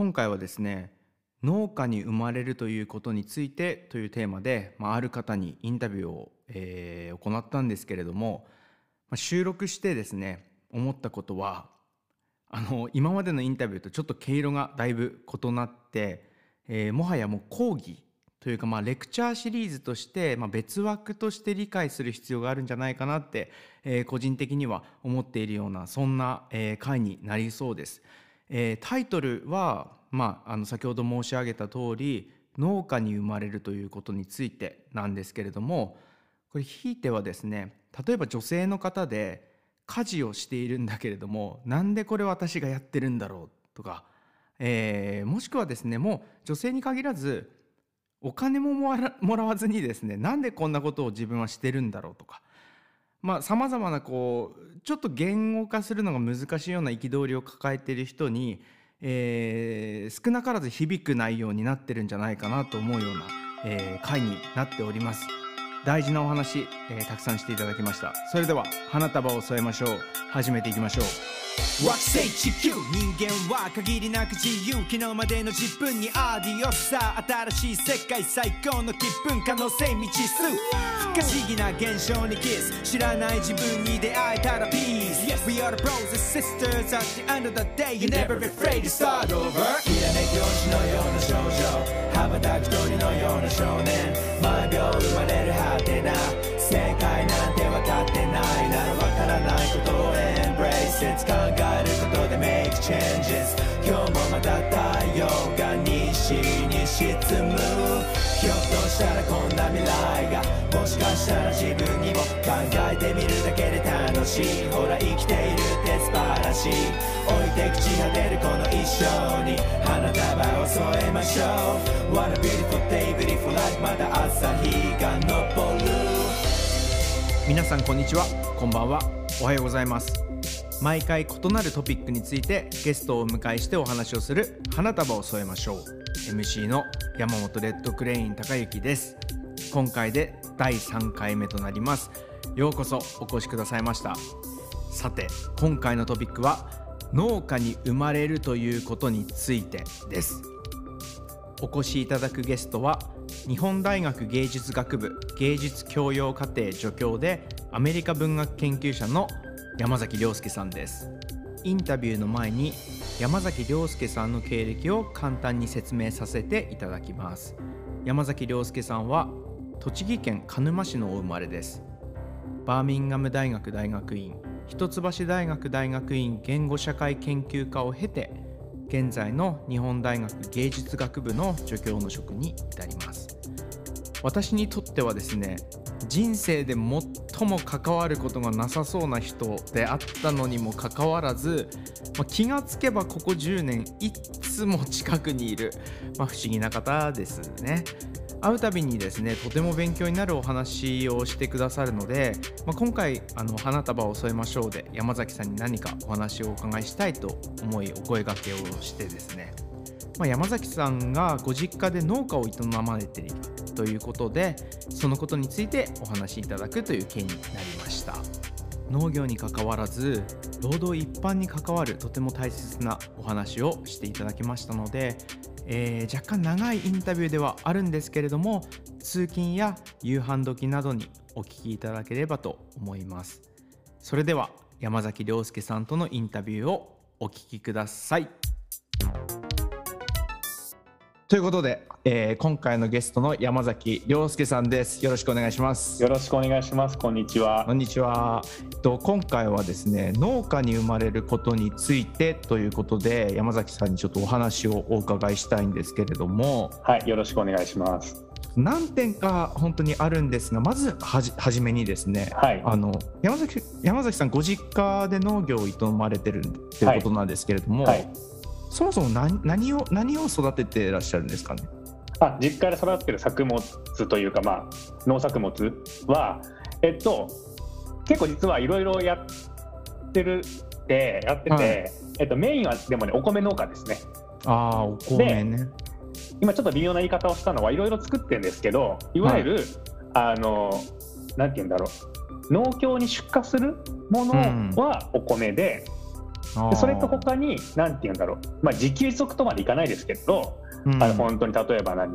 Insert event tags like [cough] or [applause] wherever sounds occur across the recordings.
今回はですね農家に生まれるということについてというテーマで、まあ、ある方にインタビューを、えー、行ったんですけれども、まあ、収録してですね思ったことはあの今までのインタビューとちょっと毛色がだいぶ異なって、えー、もはやもう講義というかまあレクチャーシリーズとして、まあ、別枠として理解する必要があるんじゃないかなって、えー、個人的には思っているようなそんな、えー、回になりそうです。えー、タイトルは、まあ、あの先ほど申し上げた通り農家に生まれるということについてなんですけれどもこれひいてはですね例えば女性の方で家事をしているんだけれどもなんでこれ私がやってるんだろうとか、えー、もしくはですねもう女性に限らずお金ももらわずにですねなんでこんなことを自分はしてるんだろうとかさまざ、まなこうちょっと言語化するのが難しいような憤りを抱えている人に、えー、少なからず響く内容になってるんじゃないかなと思うような、えー、回になっております。大事なお話、えー、たくさんしていただきました。それでは花束を添えましょう。始めていきましょう。惑星地球人間は限りなく自由。昨日までの自分にアディオスさ。新しい世界最高の気分可能性未知数。不可思議な現象にキス。知らない自分に出会えたらピース。Yes. We are the bros and sisters at the end of the day. You're never afraid to start over. きらめき星のような少女。羽ばたく鳥のような少年毎秒生まれる果てな。正解なんて分かってないなら分からないことを Embrace it 考えることで Make changes 今日もまた太陽が西に沈む。ひょっとしたらこんな未来がもしかしたら自分にも考えてみるだけで楽しい。ほら生きているって素晴らしい。置いて朽ち果てるこの一生に花束を添えましょう。What a beautiful day beautiful life また朝日が昇る。皆さんこんにちは。こんばんは。おはようございます。毎回異なるトピックについてゲストをお迎えしてお話をする花束を添えましょう。MC の山本レッドクレイン高之です。今回で第3回目となります。ようこそお越しくださいました。さて今回のトピックは農家に生まれるということについてです。お越しいただくゲストは日本大学芸術学部芸術教養課程助教でアメリカ文学研究者の山崎亮介さんです。インタビューの前に山崎亮介さんの経歴を簡単に説明させていただきます。山崎亮介さんは栃木県鹿沼市のお生まれです。バーミンガム大学大学院一橋大学大学院言語社会研究科を経て現在の日本大学芸術学部の助教の職に至ります私にとってはですね人生で最も関わることがなさそうな人であったのにもかかわらず、まあ、気がつけばここ10年いつも近くにいる、まあ、不思議な方ですね。会うたびにですねとても勉強になるお話をしてくださるので、まあ、今回あの「花束を添えましょう」で山崎さんに何かお話をお伺いしたいと思いお声がけをしてですね、まあ、山崎さんがご実家で農家を営まれているということでそのことについてお話しいただくという件になりました。農業にかかわらず労働一般に関わるとても大切なお話をしていただきましたので、えー、若干長いインタビューではあるんですけれども通勤や夕飯時などにお聞きいただければと思います。それでは山崎亮介さんとのインタビューをお聞きください。ということで、えー、今回のゲストの山崎亮介さんです。よろしくお願いします。よろしくお願いします。こんにちは。こんにちは。と今回はですね、農家に生まれることについてということで、山崎さんにちょっとお話をお伺いしたいんですけれども。はい、よろしくお願いします。何点か本当にあるんですがまずはじ初めにですね、はい、あの山崎山崎さんご実家で農業を営まれてるっていうことなんですけれども、はいはいそもそも何何を何を育ててらっしゃるんですかね？あ実家で育ってる作物というか、まあ、農作物は、えっと、結構実はいろいろやってるってやってて、はい、えっと、メインはでもねお米農家ですね。あお米ね。今ちょっと微妙な言い方をしたのはいろいろ作ってるんですけどいわゆる、はい、あのなんて言うんだろう。農協に出荷するものはお米で、でそれと他に何て言うんだろう、まあ、自給自足とまでいかないですけど、うん。あの本当に例えば何？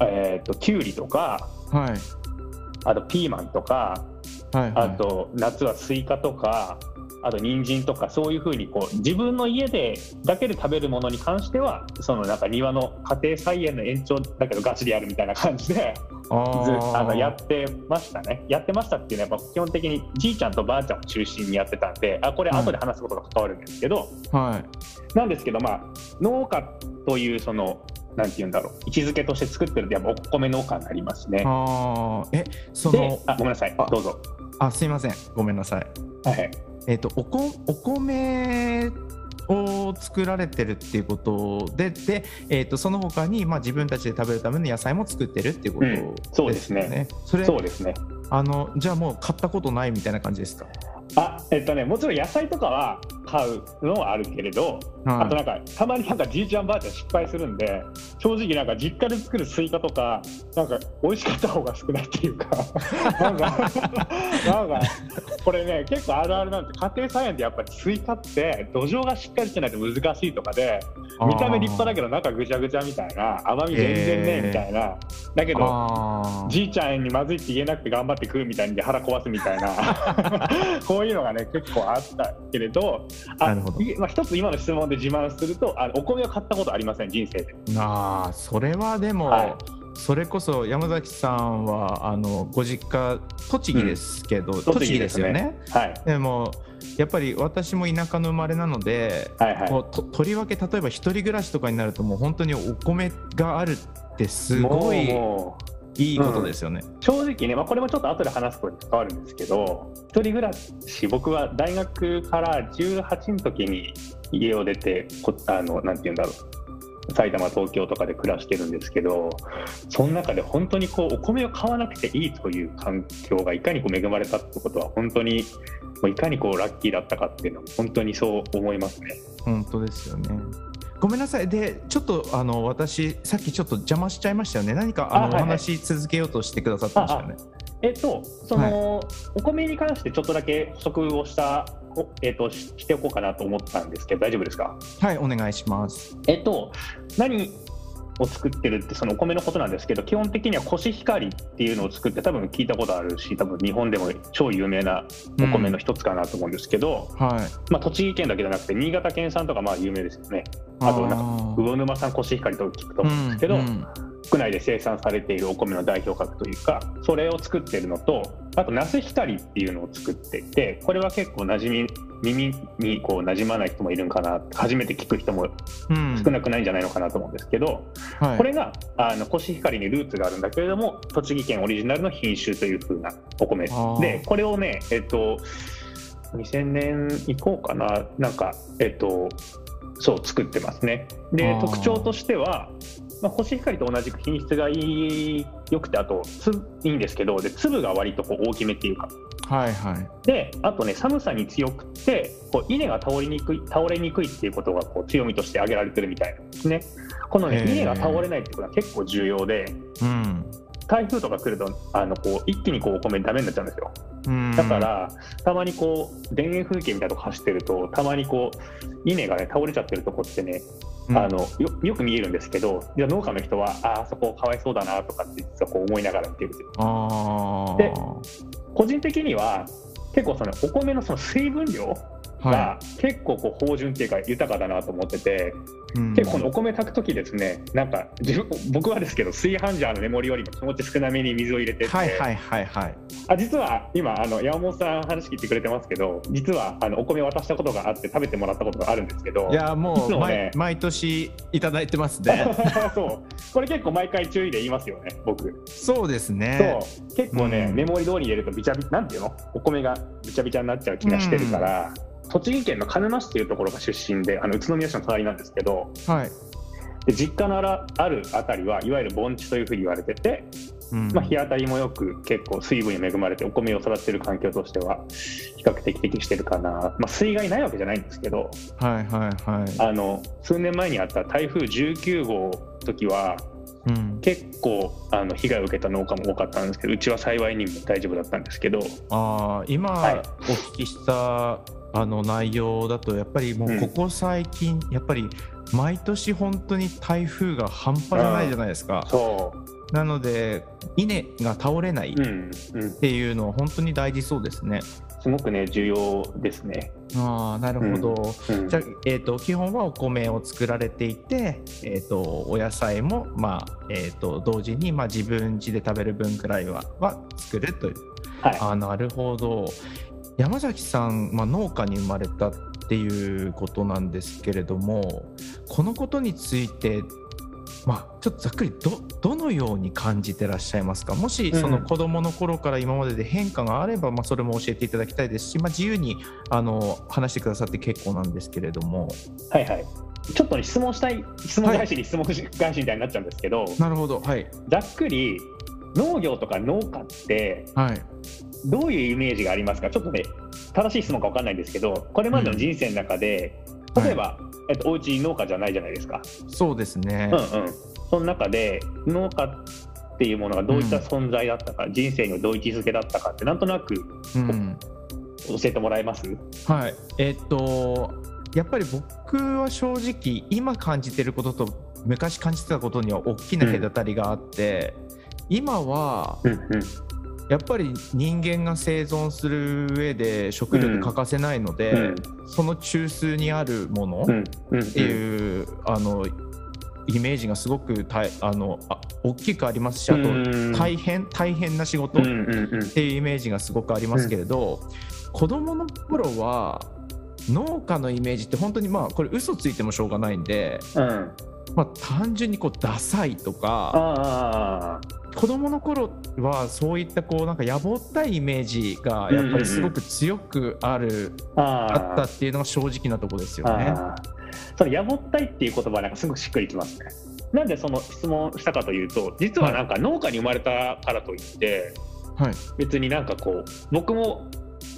えっ、ときゅうりとかはい。あとピーマンとかはいはい。あと夏はスイカとかあと人参とかそういうふうにこう自分の家でだけで食べるものに関してはそのなんか庭の家庭菜園の延長だけどガチでやるみたいな感じでずあのやってましたね。やってましたっていうのはやっぱ基本的にじいちゃんとばあちゃんを中心にやってたんであこれ後で話すことが関わるんですけど、はい。なんですけどまあ農家というそのなんて言うんだろう位置づけとして作ってるとやっぱお米農家になりますね。あー。えそでのあごめんなさい。あどうぞ。あすいません。ごめんなさいはいえっ、とおこお米を作られてるっていうことでで、えー、とその他にまあ自分たちで食べるための野菜も作ってるっていうことうんそうですね。それそうですね。あのじゃあもう買ったことないみたいな感じですか？あえっとねもちろん野菜とかは買うのはあるけれど、あとなんかたまになんかじいちゃんばあちゃん失敗するんで正直なんか実家で作るスイカとかなんか美味しかった方が少ないっていうか [laughs] なんかなんかこれね結構あるあるなんて家庭菜園ってやっぱりスイカって土壌がしっかりしてないと難しいとかで見た目立派だけど中ぐちゃぐちゃみたいな甘み全然ねへーみたいな。だけどじいちゃんにまずいって言えなくて頑張って食うみたいに腹壊すみたいな。[laughs] こういうのがね結構あったけれどあなるほど。いまあ、一つ今の質問で自慢するとあお米を買ったことありません人生で。あーそれはでも、はい。それこそ山崎さんはあのご実家栃木ですけど、栃木ですよね。はい。でもやっぱり私も田舎の生まれなので、はいはい。こうととりわけ例えば一人暮らしとかになるともう本当にお米があるってすごいいいことですよね。正直ね、まあ、これもちょっと後で話すことに関わるんですけど一人暮らし僕は大学から18の時に家を出てこあのなんて言うんだろう埼玉東京とかで暮らしてるんですけどその中で本当にこうお米を買わなくていいという環境がいかにこう恵まれたってことは本当にもういかにこうラッキーだったかっていうのは本当にそう思いますね。本当ですよね。ごめんなさい。で、ちょっとあの私さっきちょっと邪魔しちゃいましたよね。何かあの、あはいはいお話し続けようとしてくださってましたよね。えっと、その、お米に関してちょっとだけ補足をした、おえっと、ししておこうかなと思ったんですけど、大丈夫ですか？はい、お願いします。えっと、何を作ってるって、そのお米のことなんですけど、基本的にはコシヒカリっていうのを作って、多分聞いたことあるし、多分日本でも超有名なお米の一つかなと思うんですけど、はい。まあ、栃木県だけじゃなくて、新潟県産とかまあ有名ですよね。あとなんかか魚沼産コシヒカリと聞くと思うんですけど、うん国内で生産されているお米の代表格というかそれを作ってるのとあとナスヒカリっていうのを作っていてこれは結構馴染み耳にこう馴染まない人もいるんかな初めて聞く人もうん。少なくないんじゃないのかなと思うんですけど、はい。これがあのコシヒカリにルーツがあるんだけれども栃木県オリジナルの品種という風なお米。でこれをねえっと2000年以降かななんかえっとそう作ってますね。で特徴としては、まあ、コシヒカリと同じく品質がいい良くてあとついいんですけどで粒が割とこう大きめっていうか。はいはい。であとね寒さに強くてこう稲が倒れにくい倒れにくいっていうことがこう強みとして挙げられてるみたいなんですね。このね稲が倒れないってことは結構重要でうん。台風とか来るとあのこう一気にこうお米ダメになっちゃうんですよ。うん。だから、たまにこう田園風景みたいなとこ走ってるとたまにこう稲がね倒れちゃってるとこってね、うんあのよよく見えるんですけどいや農家の人はああそこかわいそうだなとかって実はこう思いながら見てるんで個人的には結構そのお米のその水分量はが結構こう芳醇っていうか豊かだなと思ってて、い。うん。結構このお米炊く時ですねなんか自分僕はですけど炊飯ジャーのメモリよりも気持ち少なめに水を入れてって、はいはいはいはい。あ実は今あの山本さん話聞いてくれてますけど実はあのお米渡したことがあって食べてもらったことがあるんですけどいやもいうね毎年いただいてますね。[laughs] そう。これ結構毎回注意で言いますよね僕。そうですね。そう。結構ね、うん。メモリ通りに入れるとびちゃびなんていうの？お米がびちゃびちゃになっちゃう気がしてるから、栃木県の鹿沼市っていうところが出身であの宇都宮市の隣なんですけどはい。で実家のあらあるあたりはいわゆる盆地というふうに言われてて、うんまあ、日当たりもよく結構水分に恵まれてお米を育てる環境としては比較的適してるかな、まあ、水害ないわけじゃないんですけどはいはいはい。あの数年前にあった台風19号の時はうん、結構あの被害を受けた農家も多かったんですけどうちは幸いにも大丈夫だったんですけどあー今はいお聞きしたあの内容だとやっぱりもうここ最近、やっぱり毎年本当に台風が半端じゃないじゃないですか。そうなので稲が倒れないっうんうん、ていうのは本当に大事そうですね。すごくね重要ですね。ああなるほど。うんじゃあ、えー、と基本はお米を作られていて、えー、とお野菜も、まあえー、と同時に、まあ、自分家で食べる分くらいはは作るという。はいあなるほど山崎さん、まあ、農家に生まれたっていうことなんですけれどもこのことについて、まあ、ちょっとざっくりどどのように感じてらっしゃいますか？もしうん。その子どもの頃から今までで変化があれば、まあ、それも教えていただきたいですし、まあ、自由にあの話してくださって結構なんですけれども。はいはい。ちょっとね質問したい質問返しに質問返しみたいになっちゃうんですけど、なるほどはい。ざっくり農業とか農家ってはいどういうイメージがありますか？ちょっとね正しい質問か分かんないんですけどこれまでの人生の中で、うん例えば、えっと、おうち農家じゃないじゃないですか。そうですね。うんうん、その中で農家っていうものがどういった存在だったか、人生のどういう位置づけだったかってなんとなくうん。教えてもらえます？はい、えーっとやっぱり僕は正直今感じてることと昔感じてたことには大きな隔たりがあって、今はうんうんやっぱり人間が生存する上で食料欠かせないので、うん。その中枢にあるものっうん。うん。ていう、あのイメージがすごく大あのあ大きくありますしあとうん。大変大変な仕事、うんうんうん。っていうイメージがすごくありますけれど、子供の頃は農家のイメージって本当にまあこれ嘘ついてもしょうがないんで、うん。まあ、単純にこうダサいとかあ子供の頃はそういったこうなんか野暮ったいイメージがやっぱりすごく強くある、あああったっていうのが正直なところですよね。そのやぼったいっていう言葉なんかすごくしっくりきますね。なんでその質問したかというと実はなんか農家に生まれたからといってはい、別になんかこう僕も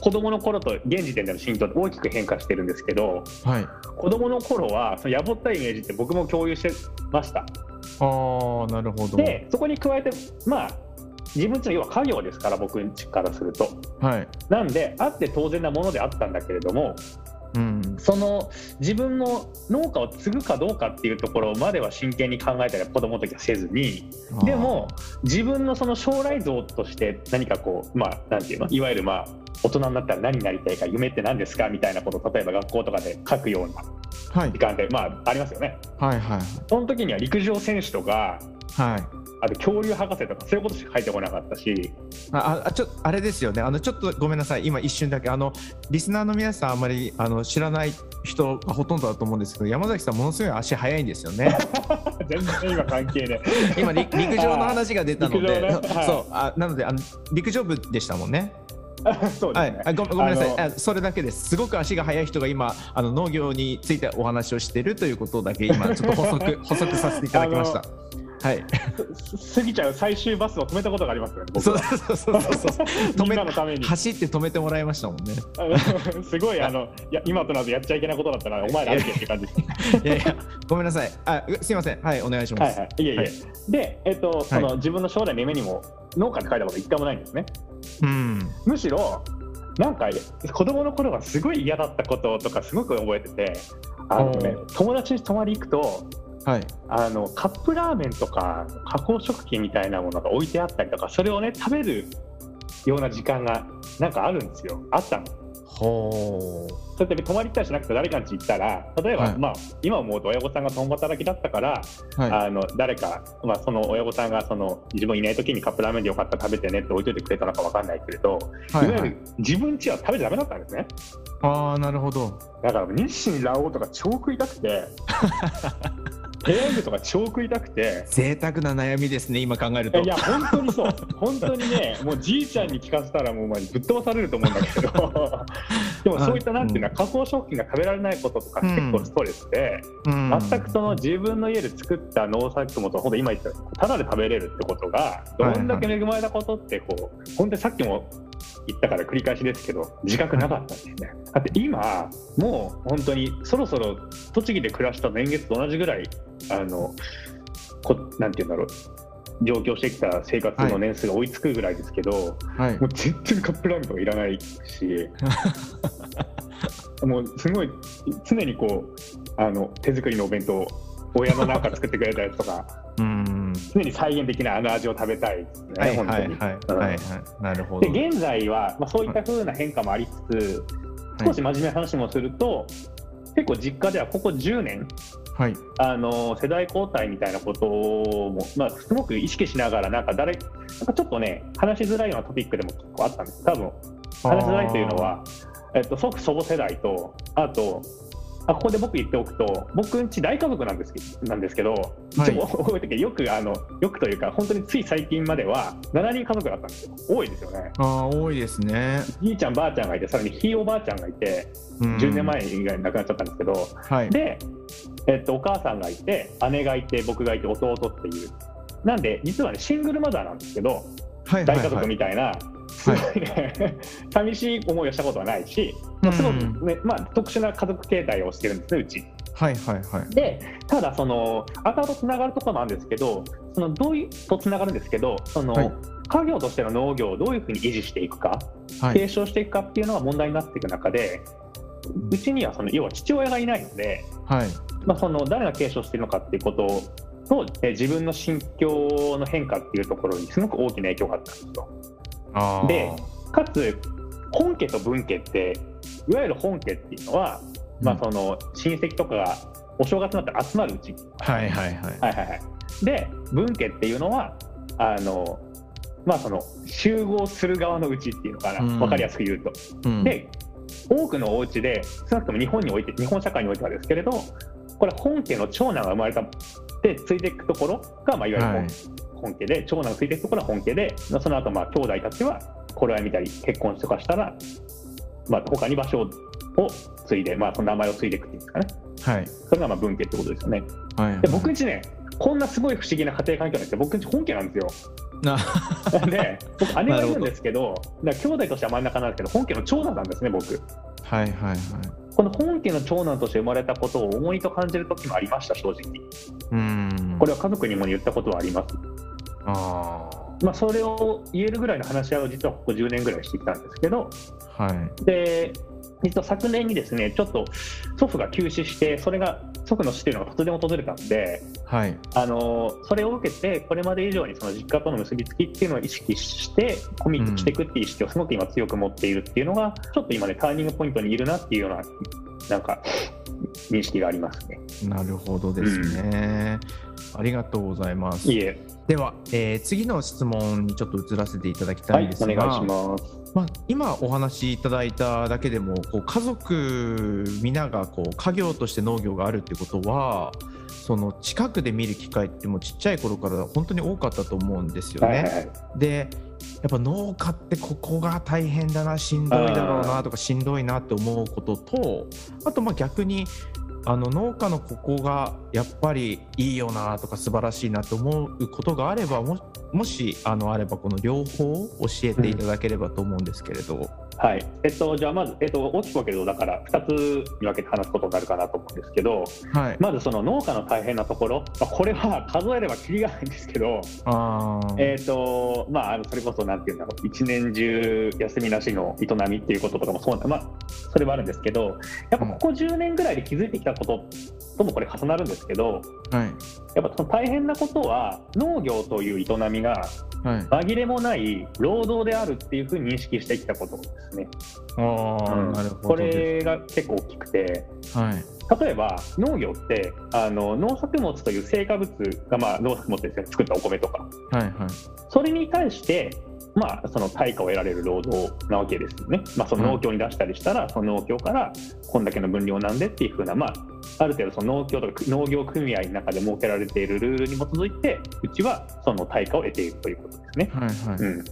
子供の頃と現時点での心境って大きく変化してるんですけどはい、子供の頃はそのやぼったいイメージって僕も共有してました。あーなるほど。でそこに加えてまあ自分ちの要は家業ですから僕からすると。はいなんであって当然なものであったんだけれどもうん。その自分の農家を継ぐかどうかっていうところまでは真剣に考えたりは子供の時はせずにでも自分のその将来像として何かこうまあなんていうの？いわゆるまあ大人になったら何になりたいか夢って何ですかみたいなことを例えば学校とかで書くようなはい。時間でまあありますよね。はいはい。その時には陸上選手とかはい。あと恐竜博士とかそういうことしか書いてこなかったし。ああちょあれですよね。あのちょっとごめんなさい。今一瞬だけ。あのリスナーの皆さんあんまりあの知らない人がほとんどだと思うんですけど山崎さんものすごい足速いんですよね。[laughs] 全然今関係ね今り陸上の話が出たので、ね。はい。[laughs] そう。あなのであの陸上部でしたもんね。[laughs] そうですね、はい。あごごめんなさい。ああそれだけです。すごく足が速い人が今あの農業についてお話をしているということだけ今ちょっと補足補足させていただきましたはい。す過ぎちゃう最終バスを止めたことがありますよね僕そうはそうそうそうそう。[laughs] みんなのために。走って止めてもらいましたもんね。[laughs] すごいあのいや今となるとやっちゃいけないことだったらお前ら歩けって感じ [laughs] いやいやごめんなさい。あうすいません。はいお願いします。はいはい。いえいえ、はい。で、えっとその自分の将来の夢にも農家って書いたこと一回もないんですね。うん。むしろなんか子供の頃はすごい嫌だったこととかすごく覚えててあのね友達に泊まり行くとはい。あのカップラーメンとか加工食品みたいなものが置いてあったりとかそれをね食べるような時間がなんかあるんですよ。あったの。ほそう。やって泊まりたりしなくて誰かの家行ったら例えば、はい。まあ、今思うと親御さんが共働きだったから、うはい。あの誰か、まあ、その親御さんがその自分いない時にカップラーメンでよかったら食べてねって置いといてくれたのか分かんないけれど、はい。いはいわゆる自分家は食べちゃダメだったんですね。ああなるほど。だから日清ラオウとか超食いたくて [laughs] ペヤングとか超食いたくて。贅沢な悩みですね今考えると。いや本当にそう。本当にねもうじいちゃんに聞かせたらもうぶっ飛ばされると思うんだけど。[laughs] でもそういったなんていうのは加工食品が食べられないこととかうん結構ストレスで、うん。全くその自分の家で作った農作物をほんと今言ったただで食べれるってことがどんだけ恵まれたことってこう本当にさっきも言ったから繰り返しですけど自覚なかったんですね。だって今もう本当にそろそろ栃木で暮らした年月と同じぐらいあのこなんて言うんだろう上京してきた生活の年数が追いつくぐらいですけど、はいもう全然カップラーメンとかいらないし [laughs] もうすごい常にこうあの手作りのお弁当親のなんか作ってくれたやつとかうん常に再現的なあの味を食べたいですね、はい本当に。なるほど。で現在は、まあ、そういった風な変化もありつつ、少し真面目な話もすると、結構実家ではここ10年はい。あの世代交代みたいなことも、まあ、すごく意識しながらなんか誰なんかちょっとね話しづらいようなトピックでも結構あったんです。多分話しづらいというのは、えっと、祖父祖母世代とあとあここで僕言っておくと僕んち大家族なんですけなんですけど、はい。一応覚えてよくあのよくというか本当につい最近までは7人家族だったんですよ。多いですよね。あー多いですね。じいちゃんばあちゃんがいてさらにひいおばあちゃんがいてうん。10年前以外に亡くなっちゃったんですけど、はい。で、えっと、お母さんがいて姉がいて僕がいて弟っていう。なんで実はねシングルマザーなんですけどはい大家族みたいな、すごい。ね、[laughs] 寂しい思いをしたことはないし、まあ、すごく、ねまあ、特殊な家族形態をしてるんですねうち。はいはいはい。でただその後々つながるところもあるんですけどそのどういうとつながるんですけどその、はい。家業としての農業をどういうふうに維持していくか、はい。継承していくかっていうのが問題になっていく中でうちにはその要は父親がいないので、はい。まあ、その誰が継承しているのかっていうこととえ自分の心境の変化っていうところにすごく大きな影響があったんですよ。でかつ本家と分家っていわゆる本家っていうのは、まあ、その親戚とかがお正月になったら集まるうち、はいはいはい。はいはいはい、で分家っていうのはあの、まあ、その集合する側のうちっていうのかな、うん。分かりやすく言うと。うん。で多くのお家で少なくとも日本において日本社会においてはですけれどこれ本家の長男が生まれたでついていくところが、まあ、いわゆる本,、はい。本家で長男がついていくところは本家でまあその後まあ兄弟たちは頃合い見たり結婚とかしたら、まあ、他に場所を継いで、まあ、その名前を継いでいくっていうんですかね。はい。それがまあ分家ってことですよね。はい。で僕んちねこんなすごい不思議な家庭環境なんですよ。僕んち本家なんですよ。なで僕姉がいるんですけどだから兄弟としては真ん中なんですけど本家の長男なんですね僕。はいはいはい。この本家の長男として生まれたことを重いと感じる時もありました正直。うん。これは家族にも言ったことはあります。あまあそれを言えるぐらいの話し合いを実はここ10年ぐらいしてきたんですけどあはい。で実は昨年にですねちょっと祖父が急死してそれが祖父の死というのが突然訪れたんではいあのそれを受けてこれまで以上にその実家との結びつきっていうのを意識してコミットしていくっていう意識をすごく今強く持っているっていうのがちょっと今ねターニングポイントにいるなっていうようななんか認識がありますね。なるほどですね、ありがとうございますいえ、では、えー次の質問にちょっと移らせていただきたはいいんで、すが、お願いします。まあ、今お話しいただいただけでもこう家族皆がこう家業として農業があるってことはその近くで見る機会ってもうちっちゃい頃から本当に多かったと思うんですよね。はいはいはいでやっぱ農家ってここが大変だなしんどいだろうなとかしんどいなって思うこととあとまあ逆にあの農家のここがやっぱりいいよなとか素晴らしいなと思うことがあればももしあのあればこの両方教えていただければと思うんですけれど。はい。えっと、じゃあまず、えっと、大きく分けるとだから2つに分けて話すことになるかなと思うんですけどはい、まずその農家の大変なところ、まあ、これは数えればきりがないんですけど、あー。えっとまあ、それこそなんていうんだろう。一年中休みなしの営みっていうこととかもそうな、まあ、それはあるんですけどやっぱここ10年ぐらいで気づいてきたことともこれ重なるんですけどはい。やっぱその大変なことは農業という営みがはい、紛れもない労働であるっていうふうに認識してきたことですね。うん。なるほどこれが結構大きくて。はい。例えば農業ってあの農作物という成果物が、まあ、農作物ですね作ったお米とか。はいはい。それに対して、まあ、その対価を得られる労働なわけですよね、まあ、その農協に出したりしたら、その農協からこんだけの分量なんでっていうふうな、まあ、ある程度その農協とか農業組合の中で設けられているルールに基づいてうちはその対価を得ているということですね。はいはい。うん。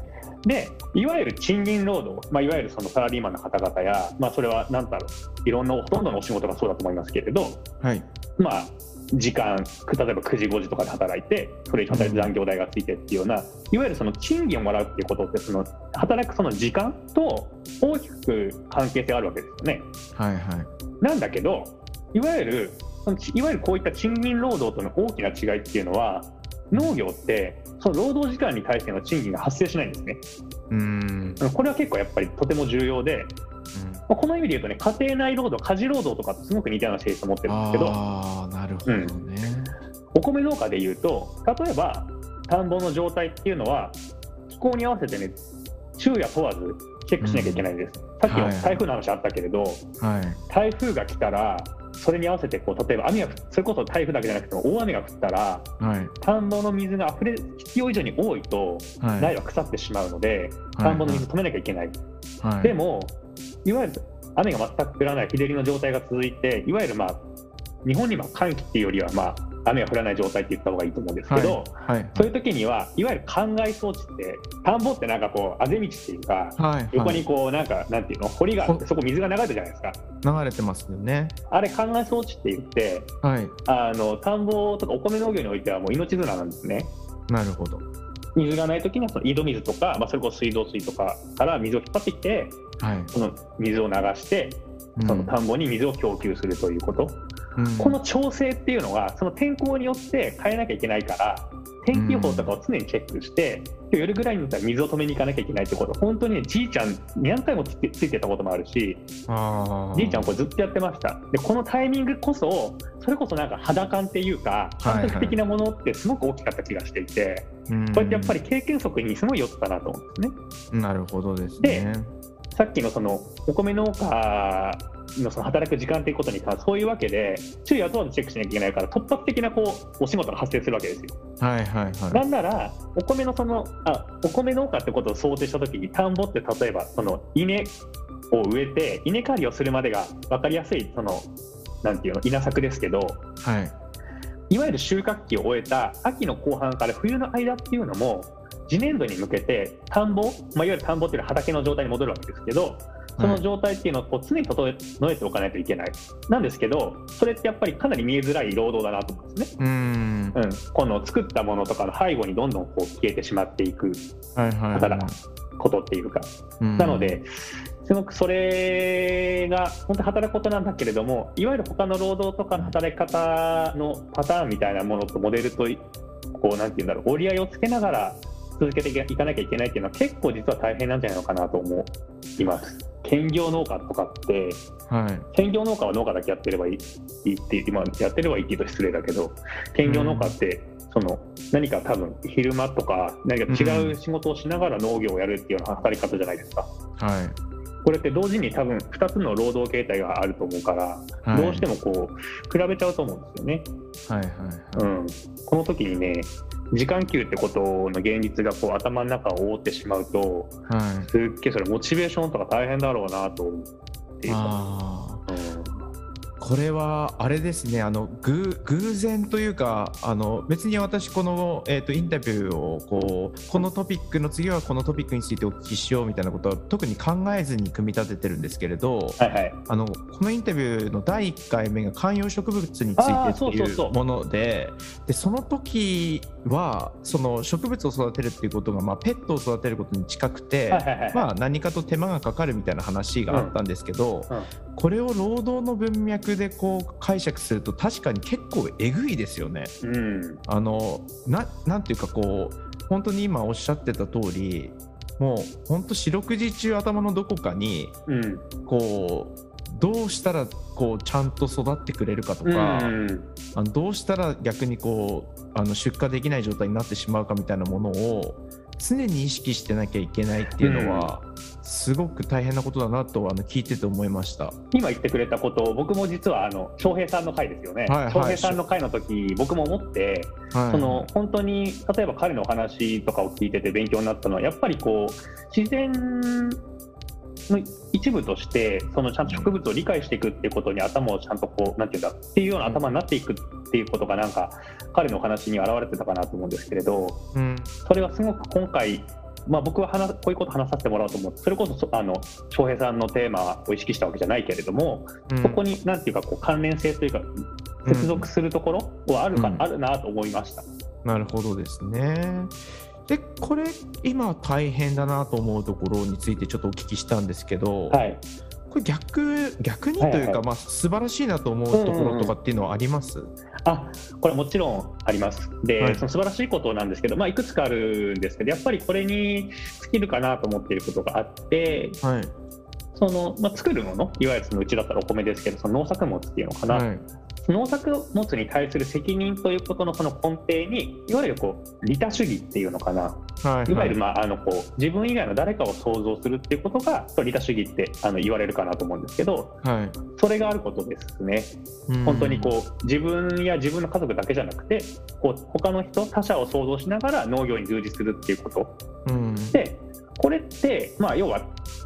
でいわゆる賃金労働、まあ、いわゆるそのサラリーマンの方々や、まあ、それは何だろう。いろんなほとんどのお仕事がそうだと思いますけれど、はい。まあ、時間例えば9時5時とかで働いてそれ以上働いて残業代がついてっていうような、いわゆるその賃金をもらうっていうことってその働くその時間と大きく関係性があるわけですよね。はいはいなんだけどいわゆるそのちいわゆるこういった賃金労働との大きな違いっていうのは農業ってその労働時間に対しての賃金が発生しないんですね。うーんこれは結構やっぱりとても重要でまあこの意味で言うとね家庭内労働家事労働とかとすごく似たような性質を持ってるんですけどああなるほどね、お米農家で言うと例えば田んぼの状態っていうのは気候に合わせてね昼夜問わずチェックしなきゃいけないんです、さっきのはい台風の話あったけれど、はい。台風が来たらそれに合わせてこう例えば雨が降それこそ台風だけじゃなくても大雨が降ったらはい。田んぼの水が溢れ必要以上に多いとはい。苗は腐ってしまうのではい。田んぼの水止めなきゃいけない、はい。でもいわゆる雨が全く降らない日照りの状態が続いていわゆるまあ日本には寒気っていうよりはまあ雨が降らない状態って言った方がいいと思うんですけど、はいそういう時にはいわゆる灌漑装置って田んぼってなんかこうあぜ道っていうかはい横にこうなんかなんていうの堀があってそこ水が流れてるじゃないですか。流れてますよね。あれ灌漑装置って言ってはい。あの田んぼとかお米農業においてはもう命綱なんですね。なるほど水がない時にはその井戸水とか、まあ、それこそ水道水とかから水を引っ張ってきてはい。その水を流してその田んぼに水を供給するということ、うん。この調整っていうのはその天候によって変えなきゃいけないから天気予報とかを常にチェックして、今日夜ぐらいになったら水を止めに行かなきゃいけないってこと。本当にねじいちゃん何回もついついてたこともあるしじいちゃんこれずっとやってました。でこのタイミングこそそれこそなんか肌感っていうかはいはい。感覚的なものってすごく大きかった気がしていて、うん。これってやっぱり経験則にすごい寄ってたなと思うんですね。なるほどですねさっきのそのお米農家のその働く時間ということに関してそういうわけで昼夜問わずチェックしなきゃいけないから突発的なこうお仕事が発生するわけですよ。はいはいはなんならお米のそのあお米農家ってことを想定した時に田んぼって例えばその稲を植えて稲刈りをするまでが分かりやすいそのなんていうの稲作ですけどいはいいわゆる収穫期を終えた秋の後半から冬の間っていうのも次年度に向けて田んぼ、まあ、いわゆる田んぼっていうのは畑の状態に戻るわけですけどその状態っていうのをこう常に整えておかないといけない。なんですけどそれってやっぱりかなり見えづらい労働だなと思うんですね。うん。うん、この作ったものとかの背後にどんどんこう消えてしまっていく。ことっていうか、うん。なのですごくそれが本当に働くことなんだけれどもいわゆる他の労働とかの働き方のパターンみたいなものとモデルとこうなんていうんだろう折り合いをつけながら続けていかなきゃいけないっていうのは結構実は大変なんじゃないのかなと思います。兼業農家とかってはい。兼業農家は農家だけやってればいいいいって今やってればいいって言うと失礼だけど兼業農家ってその何か多分昼間とか何か違う仕事をしながら農業をやるっていうような働き方じゃないですか。はい。これって同時に多分2つの労働形態があると思うから、はい。どうしてもこう比べちゃうと思うんですよね。はいはい。うん、この時にね時間給ってことの現実がこう頭の中を覆ってしまうとはい。はいすっげえそれモチベーションとか大変だろうなと思うっていうか。あー。うん。これはあれですねあの偶偶然というかあの別に私この、えー、とインタビューをこうこのトピックの次はこのトピックについてお聞きしようみたいなことは特に考えずに組み立ててるんですけれどはいはい。あのこのインタビューの第1回目が観葉植物についてっていそう。ものででその時はその植物を育てるっていうことが、まあ、ペットを育てることに近くて、はいはいはいまあ、何かと手間がかかるみたいな話があったんですけど、うんうん。これを労働の文脈でこう解釈すると確かに結構えぐいですよね。うん。あのなていうかこう本当に今おっしゃってた通りもう本当四六時中頭のどこかにうん。こうどうしたらこうちゃんと育ってくれるかとうか、ん。あのどうしたら逆にこうあの出荷できない状態になってしまうかみたいなものを常に意識してなきゃいけないっていうのは、すごく大変なことだなとあの聞いてて思いました。今言ってくれたことを僕も実はあの翔平さんの回ですよね、はいはい。翔平さんの回の時僕も思って、はい、その本当に例えば彼のお話とかを聞いてて勉強になったのはやっぱりこう自然の一部としてそのちゃんと植物を理解していくっていうことに頭をちゃんとこうなんていうんだっていうような頭になっていくっていうことがなんか彼のお話に表れてたかなと思うんですけれどうんそれはすごく今回まあ、僕は話こういうこと話させてもらおうと思ってそれこそそあの翔平さんのテーマを意識したわけじゃないけれども、うんそこになんていうかこう関連性というか接続するところはあるか、うんあるなと思いました。なるほどですね。でこれ今大変だなと思うところについてちょっとお聞きしたんですけど、はい、これ逆逆にというか、はい。はいまあ素晴らしいなと思うところとかっていうのはあります、あこれもちろんあります。で、はい。その素晴らしいことなんですけど、まあ、いくつかあるんですけどやっぱりこれに尽きるかなと思っていることがあってはい。その、まあ、作るものいわゆるそのうちだったらお米ですけどその農作物っていうのかな、はい農作物に対する責任ということのその根底にいわゆるこう利他主義っていうのかな。はいい。わゆる、まあ、あのこう自分以外の誰かを想像するっていうことが利他主義ってあの言われるかなと思うんですけどはい。それがあることですね。本当にこう自分や自分の家族だけじゃなくてこう他の人他者を想像しながら農業に従事するっていうこと。でこれって、まあ、要は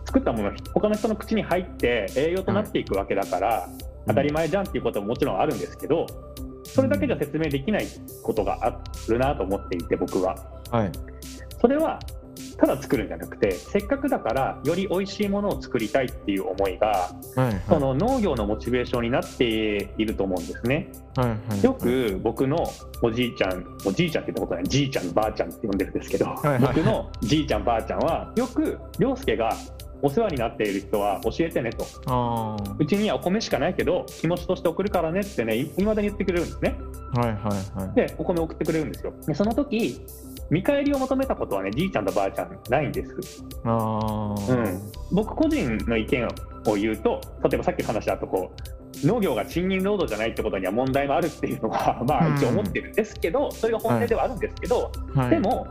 作ったもの他の人の口に入って栄養となっていくわけだから、当たり前じゃんっていうことももちろんあるんですけどそれだけじゃ説明できないことがあるなと思っていて僕は。はいそれはただ作るんじゃなくてせっかくだからより美味しいものを作りたいっていう思いがはいその農業のモチベーションになっていると思うんですね。はいはいよく僕のおじいちゃんおじいちゃんって言ったことないじいちゃんばあちゃんって呼んでるんですけど、いはい僕のじいちゃんばあちゃんはよく涼介がお世話になっている人は教えてねと。うちにはお米しかないけど気持ちとして送るからねってねいまだに言ってくれるんですね。はいはいはい。でお米送ってくれるんですよ。でその時見返りを求めたことはねじいちゃんとばあちゃんないんです。あー。うん。僕個人の意見を言うと例えばさっきの話だとこう農業が賃金労働じゃないってことには問題もあるっていうのはまあうん一応思ってるんですけど、それが本音ではあるんですけど、はい。でも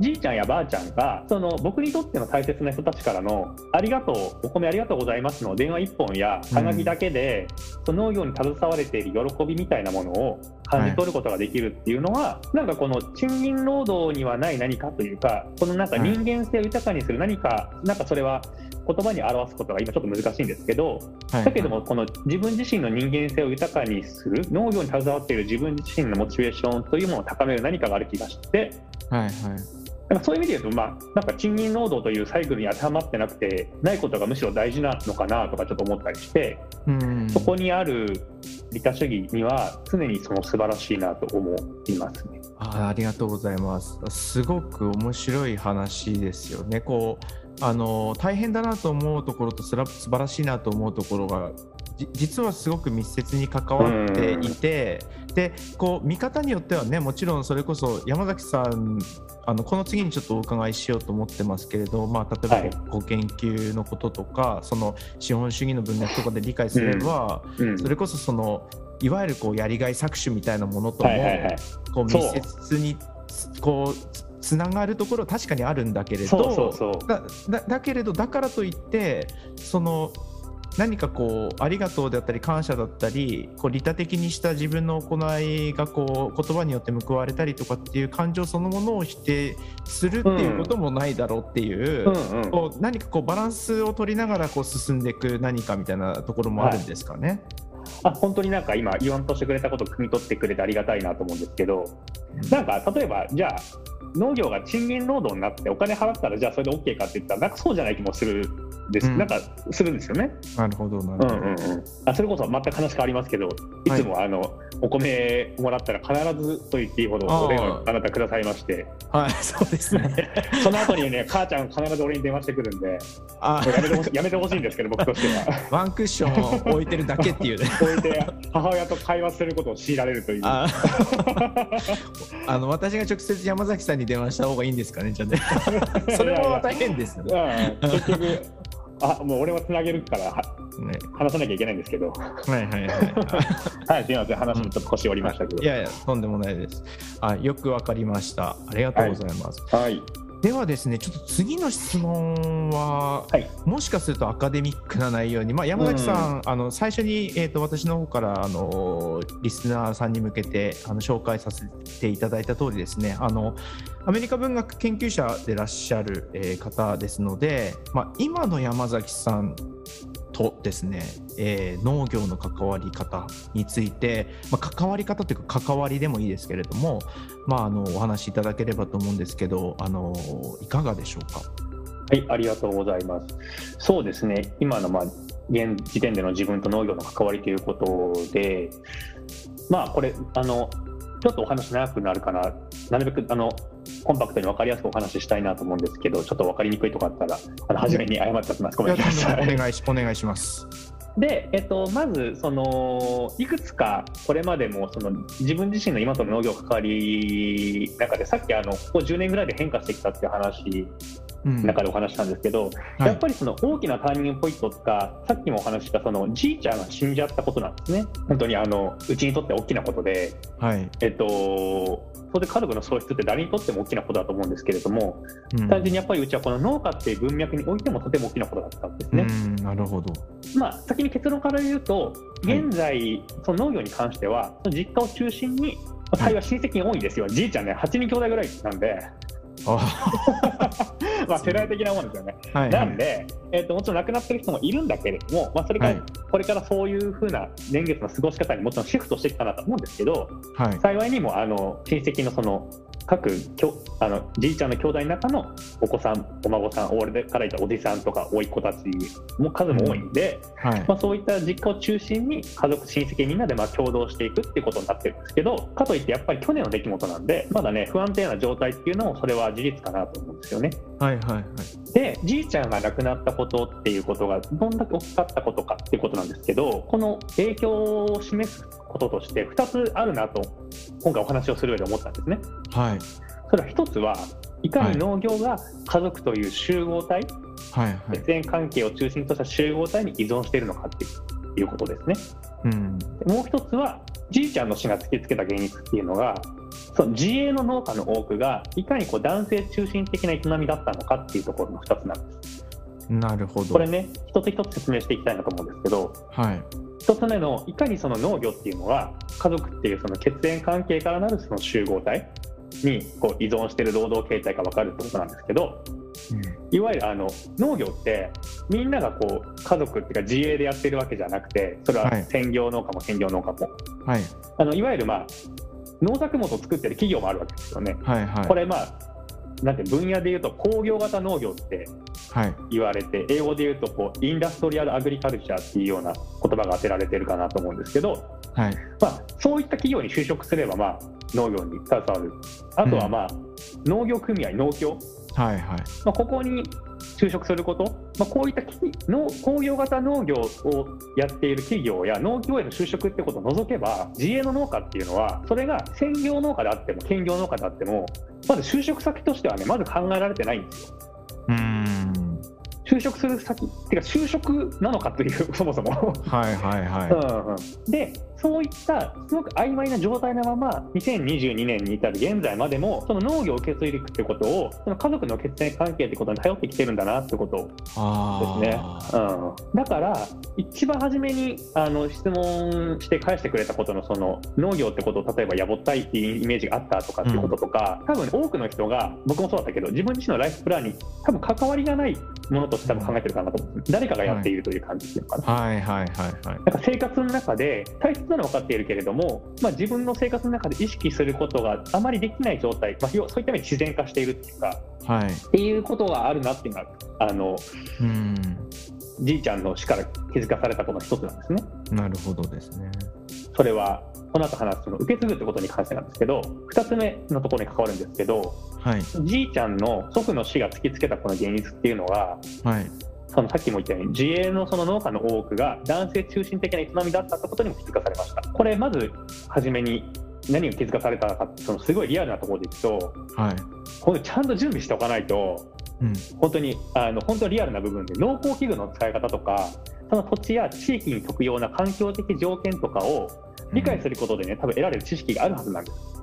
じいちゃんやばあちゃんがその僕にとっての大切な人たちからの「ありがとうお米ありがとうございます」の電話一本やはがきだけで、その農業に携われている喜びみたいなものを感じ取ることができるっていうのは、なんかこの賃金労働にはない何かというかこのなんか人間性を豊かにする何か、なんかそれは言葉に表すことが今ちょっと難しいんですけど、はい。だけどもこの自分自身の人間性を豊かにする農業に携わっている自分自身のモチベーションというものを高める何かがある気がしてはいはいなんかそういう意味で言うと、まあ、なんか賃金労働というサイクルに当てはまってなくてないことがむしろ大事なのかなとかちょっと思ったりしてうんそこにある利他主義には常にその素晴らしいなと思いますね。あーありがとうございます。すごく面白い話ですよね。こうあの大変だなと思うところとすら素晴らしいなと思うところがじ実はすごく密接に関わっていて、でこう見方によってはねもちろんそれこそ山崎さんあのこの次にちょっとお伺いしようと思ってますけれど、まあ、例えばはい。ご研究のこととかその資本主義の文脈とかで理解すれば、うん。それこそそのいわゆるこうやりがい搾取みたいなものとも、はいはいはい、こう密接につこうつつながるところは確かにあるんだけれどそうそうそう。だだだけれどだからといってその何かこうありがとうであったり感謝だったりこう利他的にした自分の行いがこう言葉によって報われたりとかっていう感情そのものを否定するっていうこともないだろうっていう,、うんうん。こう何かこうバランスを取りながらこう進んでいく何かみたいなところもあるんですかね？あ本当になんか今言わんとしてくれたことを汲み取ってくれてありがたいなと思うんですけどなんか例えばじゃあ農業が賃金労働になってお金払ったらじゃあそれで OK かって言ったらなんかそうじゃない気もするです、うんなんかするんですよね。なるほどなうるほど。んうんうん、あそれこそ全く話変わりますけどいつもあの、お米もらったら必ずと言っていいほどお電話あなたくださいましてはい、[laughs] そうですね。[laughs] その後にね母ちゃん必ず俺に電話してくるんであやめてほしやめてほしいんですけど僕としては [laughs] ワンクッションを置いてるだけっていうね。置いて母親と会話することを強いられるという。ああの私が直接山崎さんに電話した方がいいんですかね、じゃあね。[laughs] それも大変ですよね。うん、結局あもう俺はつなげるからはね話さなきゃいけないんですけどはいはいはい。はいすみません話もちょっと腰折りましたけど、いやいや、とんでもないです。あよくわかりました。ありがとうございます。はいではですね、ちょっと次の質問は、はい。もしかするとアカデミックな内容に、まあ、山崎さん、あの最初に、えー、と私の方からあのリスナーさんに向けてあの紹介させていただいた通りですねあのアメリカ文学研究者でいらっしゃる、えー方ですので、まあ、今の山崎さんとですね、えー農業の関わり方について、まあ、関わり方というか関わりでもいいですけれども、まあ、あのお話しいただければと思うんですけどあのいかがでしょうか？はい、ありがとうございます。そうですね、今のまあ現時点での自分と農業の関わりということで、まあこれあのちょっとお話長くなるかな、なるべくあのコンパクトに分かりやすくお話ししたいなと思うんですけど、ちょっと分かりにくいとこあったら、あの初めに謝っておきます。ごめんなさい。お願いし [laughs] お願いします。で、えっと、まずそのいくつかこれまでもその自分自身の今との農業関わり中でさっきあのここ10年ぐらいで変化してきたっていう話中でお話したんですけど、はい。やっぱりその大きなターニングポイントとか、さっきもお話ししたそのじいちゃんが死んじゃったことなんですね、本当にあのうちにとって大きなことで、はい。えっと、当然家族の喪失って誰にとっても大きなことだと思うんですけれども、うん。単純にやっぱりうちはこの農家っていう文脈においてもとても大きなことだったんですね。うん、なるほど。まあ、先に結論から言うと、現在、その農業に関しては、その実家を中心に、まあ幸い親戚が多いんですよ、じいちゃんね、8人兄弟ぐらいなんで、あ、[laughs] まあ、世代的なもんですよね。はい。なんで、えっともちろん亡くなってる人もいるんだけれども、まあ、それから、はいこれからそういうふうな年月の過ごし方にもちろんシフトしてきたなと思うんですけど、はい。幸いにもあの親戚のその各きょあのじいちゃんの兄弟の中のお子さん、お孫さん、俺から言ったおじさんとか、甥っ子たちも数も多いんで、はい。まあ、そういった実家を中心に家族、親戚みんなでまあ共同していくっていうことになってるんですけど、かといってやっぱり去年の出来事なんで、まだね、不安定な状態っていうのも、それは事実かなと思うんですよね。はい。はい。で、じいちゃんが亡くなったことっていうことが、どんだけ大きかったことかっていうことなんですけど、この影響を示すこととして、2つあるなと、今回お話をする上で思ったんですね。はい。それは1つは、いかに農業が家族という集合体、はい。はい。血縁関係を中心とした集合体に依存しているのかっていうことですね。うん。でもう一つはじいちゃんの死が突きつけた現実っていうのがその自営の農家の多くがいかにこう男性中心的な営みだったのかっていうところの2つなんですなるほど。これね一つ一つ説明していきたいなと思うんですけどはい。1つ目のいかにその農業っていうのは家族っていうその血縁関係からなるその集合体にこう依存している労働形態が分かるってことなんですけどいわゆるあの農業ってみんながこう家族っていうか自営でやってるわけじゃなくてそれははい専業農家も兼業農家も、うん。はい。あのいわゆる、まあ、農作物を作ってる企業もあるわけですよね。はい。はい。これ、まあ、なんて分野でいうと工業型農業ってはい。言われて英語で言うとこうインダストリアル・アグリカルチャーっていうような言葉が当てられてるかなと思うんですけど、はい。まあ、そういった企業に就職すれば、まあ、農業に携わるあとは、まあ農業組合農協、はい。はい。まあ、ここに就職すること、まあ、こういった企農工業型農業をやっている企業や農協への就職ってことを除けば自営の農家っていうのはそれが専業農家であっても兼業農家であってもまず就職先としてはねまず考えられてないんですよ。うーん。就職する先っていうか就職なのかっていうそもそも。はい。はい。はうんうんでそういったすごく曖昧な状態のまま2022年に至る現在までもその農業を受け継いでいくってことをその家族の血縁関係ってことに頼ってきてるんだなってことですねあ。うん、だから一番初めにあの質問して返してくれたことのその農業ってことを例えばやぼったいっていうイメージがあったとかっていうこととか、多分多くの人が僕もそうだったけど自分自身のライフプランに多分関わりがないものとして多分考えてるかなと思って誰かがやっているという感じっていうのかな。はい。はい。はい。はい。なんか生活の中で大切なのは分かっているけれども、まあ、自分の生活の中で意識することがあまりできない状態、まあ、要そういった意味で自然化しているっていうかはい。っていうことがあるなっていうのはあのうん。じいちゃんの死から気づかされたことの一つなんですね。なるほどですね。それはこの後話すその受け継ぐってことに関してなんですけど2つ目のところに関わるんですけどはい。じいちゃんの祖父の死が突きつけたこの現実っていうのははい。そのさっきも言ったように自営のその農家の多くが男性中心的な営みだったってことにも気づかされましたこれまず初めに何を気づかされたかってそのすごいリアルなところでいくとはい。これちゃんと準備しておかないとうん。本当にあの本当にリアルな部分で農耕器具の使い方とかその土地や地域に特有な環境的条件とかを理解することでね多分得られる知識があるはずなんです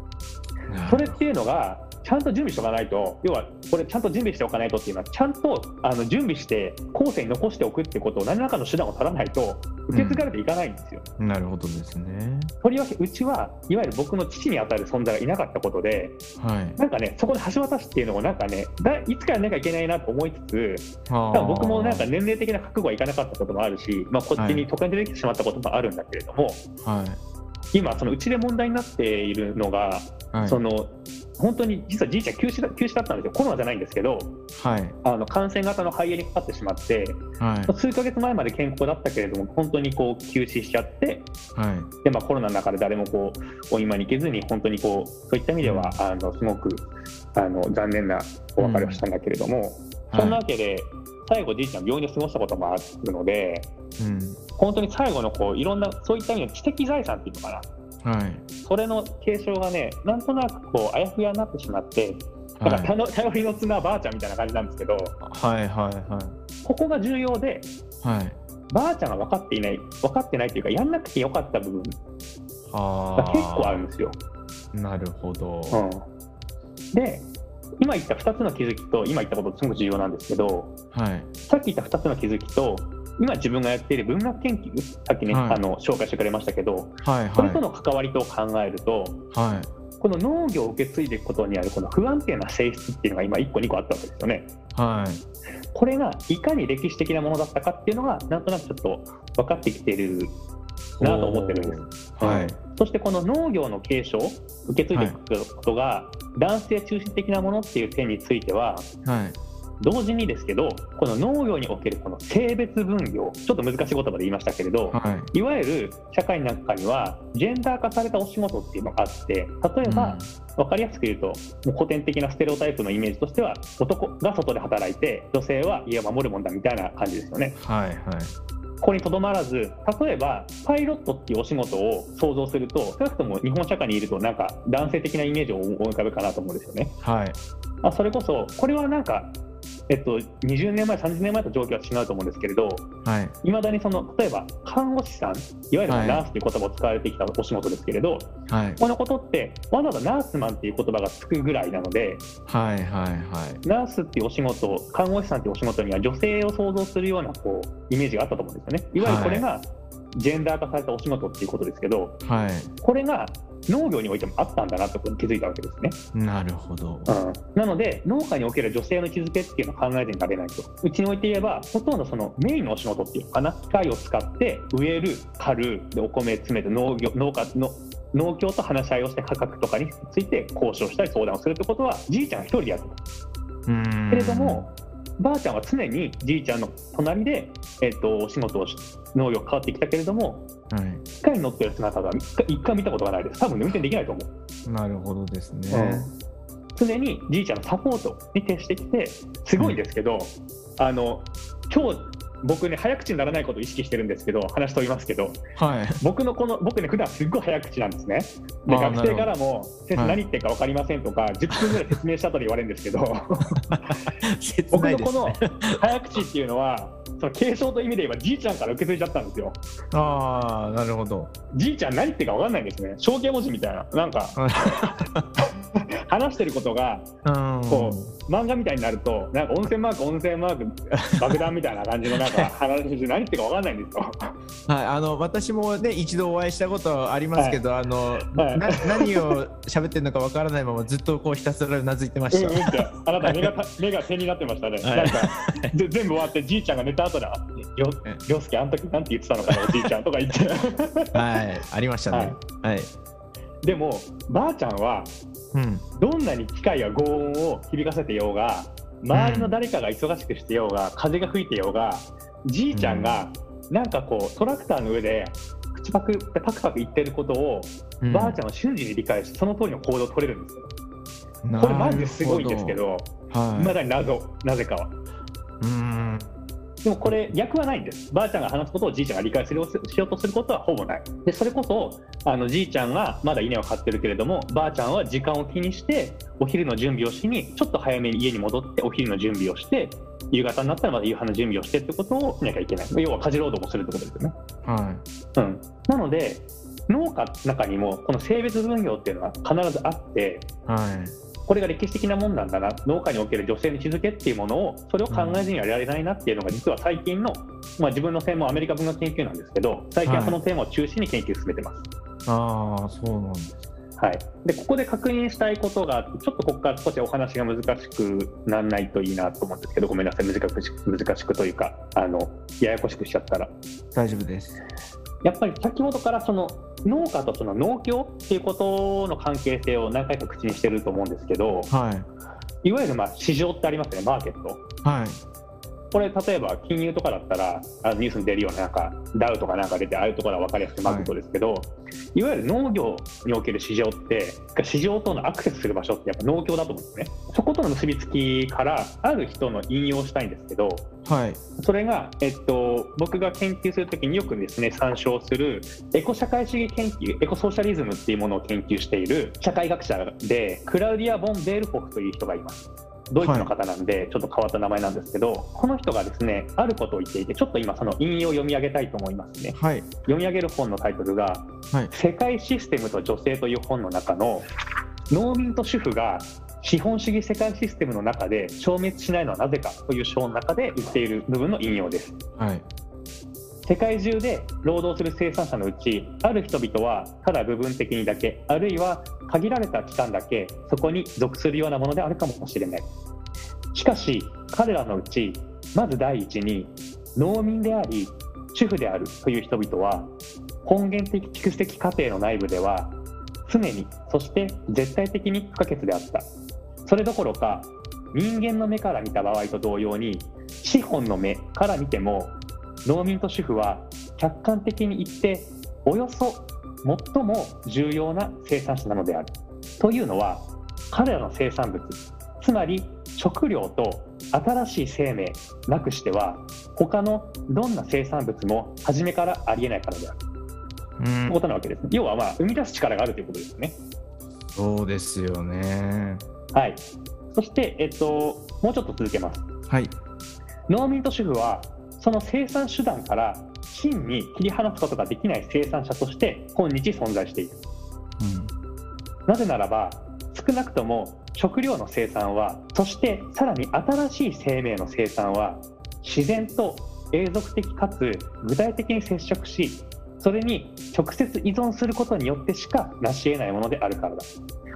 それっていうのがちゃんと準備しておかないと要はこれちゃんと準備しておかないとっていうのはちゃんとあの準備して後世に残しておくっていうことを何らかの手段を取らないと受け継がれていかないんですよ、なるほどですね。とりわけうちはいわゆる僕の父にあたる存在がいなかったことではい。なんかねそこで橋渡しっていうのもなんかねだいつかやらなきゃいけないなと思いつつ多多分僕もなんか年齢的な覚悟はいかなかったこともあるし、まあ、こっちに都会に出てきてしまったこともあるんだけれども、はい。今そのうちで問題になっているのが、はい。その本当に実はじいちゃん休止だ休止だったんですよコロナじゃないんですけどはい。あの感染型の肺炎にかかってしまってはい。数ヶ月前まで健康だったけれども本当にこう休止しちゃってはい。で、まあ、コロナの中で誰もこうお見舞いに行けずに本当にこうそういった意味ではあのすごくあの残念なお別れをしたんだけれども、そんなわけで最後じいちゃん病院で過ごしたこともあるのでうん。本当に最後のこういろんなそういった意味の知的財産っていうのかなはい。それの継承がねなんとなくこうあやふやになってしまってだから頼 [laughs] 頼りの綱はばあちゃんみたいな感じなんですけどはいはいはい。ここが重要ではい。ばあちゃんが分かっていない分かってないというかやんなくてよかった部分あが結構あるんですよ。なるほど、うん、で今言った2つの気づきと今言ったことすごく重要なんですけどはい。さっき言った2つの気づきと今自分がやっている文学研究さっきね、はい。あの紹介してくれましたけどはいこれとはの関わりと考えるといはい。この農業を受け継いでいくことにあるこの不安定な性質っていうのが今1個2個あったわけですよね。はい。これがいかに歴史的なものだったかっていうのがなんとなくちょっと分かってきてるなと思ってるんです。はい。うん。そしてこの農業の継承受け継いでいくことが男性中心的なものっていう点についてははい同時にですけどこの農業におけるこの性別分業ちょっと難しい言葉で言いましたけれどはいいわゆる社会の中にはジェンダー化されたお仕事っていうのがあって例えば、分かりやすく言うともう古典的なステレオタイプのイメージとしては男が外で働いて女性は家を守るもんだみたいな感じですよね。はいはいここにとどまらず例えばパイロットっていうお仕事を想像すると少なくとも日本社会にいるとなんか男性的なイメージを思い浮かべるかなと思うんですよね。はいあそれこそこれはなんかえっと、20年前、30年前と状況は違うと思うんですけれど、はい。いまだにその例えば看護師さん、いわゆるはい。ナースという言葉を使われてきたお仕事ですけれど、はい。このことって、わざわざナースマンっていう言葉がつくぐらいなので、はいはいはい。ナースっていうお仕事、看護師さんっていうお仕事には女性を想像するようなこうイメージがあったと思うんですよね。いわゆるこれがジェンダー化されたお仕事っていうことですけど、はい。これが農業においてもあったんだなってことに気づいたわけですね。なるほど。うん、なので農家における女性の位置づけっていうのを考えてられないと。うちにおいて言えばほとんどそのメインのお仕事っていうのかな。機械を使って植える刈るでお米詰めて農業農家の農協と話し合いをして価格とかについて交渉したり相談をするってことはじいちゃんが一人でやるとうーん。けれどもばあちゃんは常にじいちゃんの隣で、えっとお仕事をし農業変わってきたけれどもはい。機械に乗ってる姿は一回見たことがないです。多分運転できないと思う。なるほどですね、常にじいちゃんのサポートに徹してきてすごいんですけど、あの今日僕ね早口にならないことを意識してるんですけど話飛びますけどはい。僕のこの僕ね普段すっごい早口なんですね。で学生からも「先生はい。何言ってるか分かりません」とか10分ぐらい説明した後で言われるんですけど [laughs] 切僕のこの早口っていうのはその継承という意味で言えばじいちゃんから受け継いじゃったんですよ。ああなるほど。じいちゃん何言ってるか分かんないんですね。象形文字みたいななんか [laughs] 話してることがうん。こ漫画みたいになるとなんか温泉マーク温泉マーク爆弾みたいな感じのなんか [laughs] 話して何言ってるか分かんないんですよ。はい、あの私もね一度お会いしたことありますけど、あの、はい。な何を喋ってるのかわからないままずっとこうひたすらうなずいてました。うんうんってあなた目がた目が点になってましたね。はい。なんかで全部終わってじいちゃんが寝た後だ。りょえ。りょうすけあの時なんて言ってたのかなおじいちゃんとか言って。[laughs] はい、ありましたね。はい、でもばあちゃんはうん、どんなに機械が轟音を響かせてようが周りの誰かが忙しくしてようが、風が吹いてようがじいちゃんがなんかこうトラクターの上で口パクパクパク言ってることを、うん。ばあちゃんは瞬時に理解してその通りの行動を取れるんですよ。これマジですごいんですけど、なるほど、まはい、だに謎。なぜかは。うん、でもこれ逆はないんです。ばあちゃんが話すことをじいちゃんが理解するしようとすることはほぼない。でそれこそあのじいちゃんがまだ稲を買ってるけれどもばあちゃんは時間を気にしてお昼の準備をしにちょっと早めに家に戻ってお昼の準備をして夕方になったらまた夕飯の準備をしてってことをしなきゃいけない。要は家事労働もするってことですよね。はうん、なので農家の中にもこの性別分業っていうのは必ずあってい、はい、これが歴史的なもんなんだな農家における女性の位置づけっていうものをそれを考えずにはいられないなっていうのが実は最近の、まあ、自分の専門アメリカ文学研究なんですけど最近はそのテーマを中心に研究を進めてます。ああ、そうなんです。はい、でここで確認したいことがあってちょっとここから少しお話が難しくならないといいなと思うんですけどごめんなさい難しく難しくというかあのややこしくしちゃったら。大丈夫です。やっぱり先ほどからその農家とその農協っていうことの関係性を何回か口にしてると思うんですけどはい、いわゆるまあ市場ってありますよねマーケット。はい、これ例えば金融とかだったらあニュースに出るようななんかダウとかなんか出てああいうところは分かりやすくマグトですけど、い、わゆる農業における市場って市場とのアクセスする場所ってやっぱ農協だと思うんですね。そことの結びつきからある人の引用したいんですけどはい。それが、えっと、僕が研究するときによくですね参照するエコ社会主義研究エコソーシャリズムっていうものを研究している社会学者でクラウディア・ボン・ベールホフという人がいますドイツの方なんで、ちょっと変わった名前なんですけど、この人がですね、あることを言っていて、ちょっと今、その引用を読み上げたいと思いますね。はい読み上げる本のタイトルが、はい世界システムと女性という本の中の、農民と主婦が資本主義世界システムの中で消滅しないのはなぜかという章の中で言っている部分の引用です。はい世界中で労働する生産者のうちある人々はただ部分的にだけあるいは限られた期間だけそこに属するようなものであるかもしれない。しかし彼らのうちまず第一に農民であり主婦であるという人々は根源的蓄積過程の内部では常にそして絶対的に不可欠であった。それどころか人間の目から見た場合と同様に資本の目から見ても農民と主婦は客観的に言っておよそ最も重要な生産者なのであるというのは彼らの生産物つまり食料と新しい生命なくしては他のどんな生産物も初めからありえないからである。うというんことなわけです要はまあ生み出す力があるということですよね。そうですよね。はい。そして、えっと、もうちょっと続けます。はい。農民と主婦はその生産手段から真に切り離すことができない生産者として今日存在している。うんなぜならば少なくとも食料の生産はそしてさらに新しい生命の生産は自然と永続的かつ具体的に接触しそれに直接依存することによってしか成し得ないものであるからだ。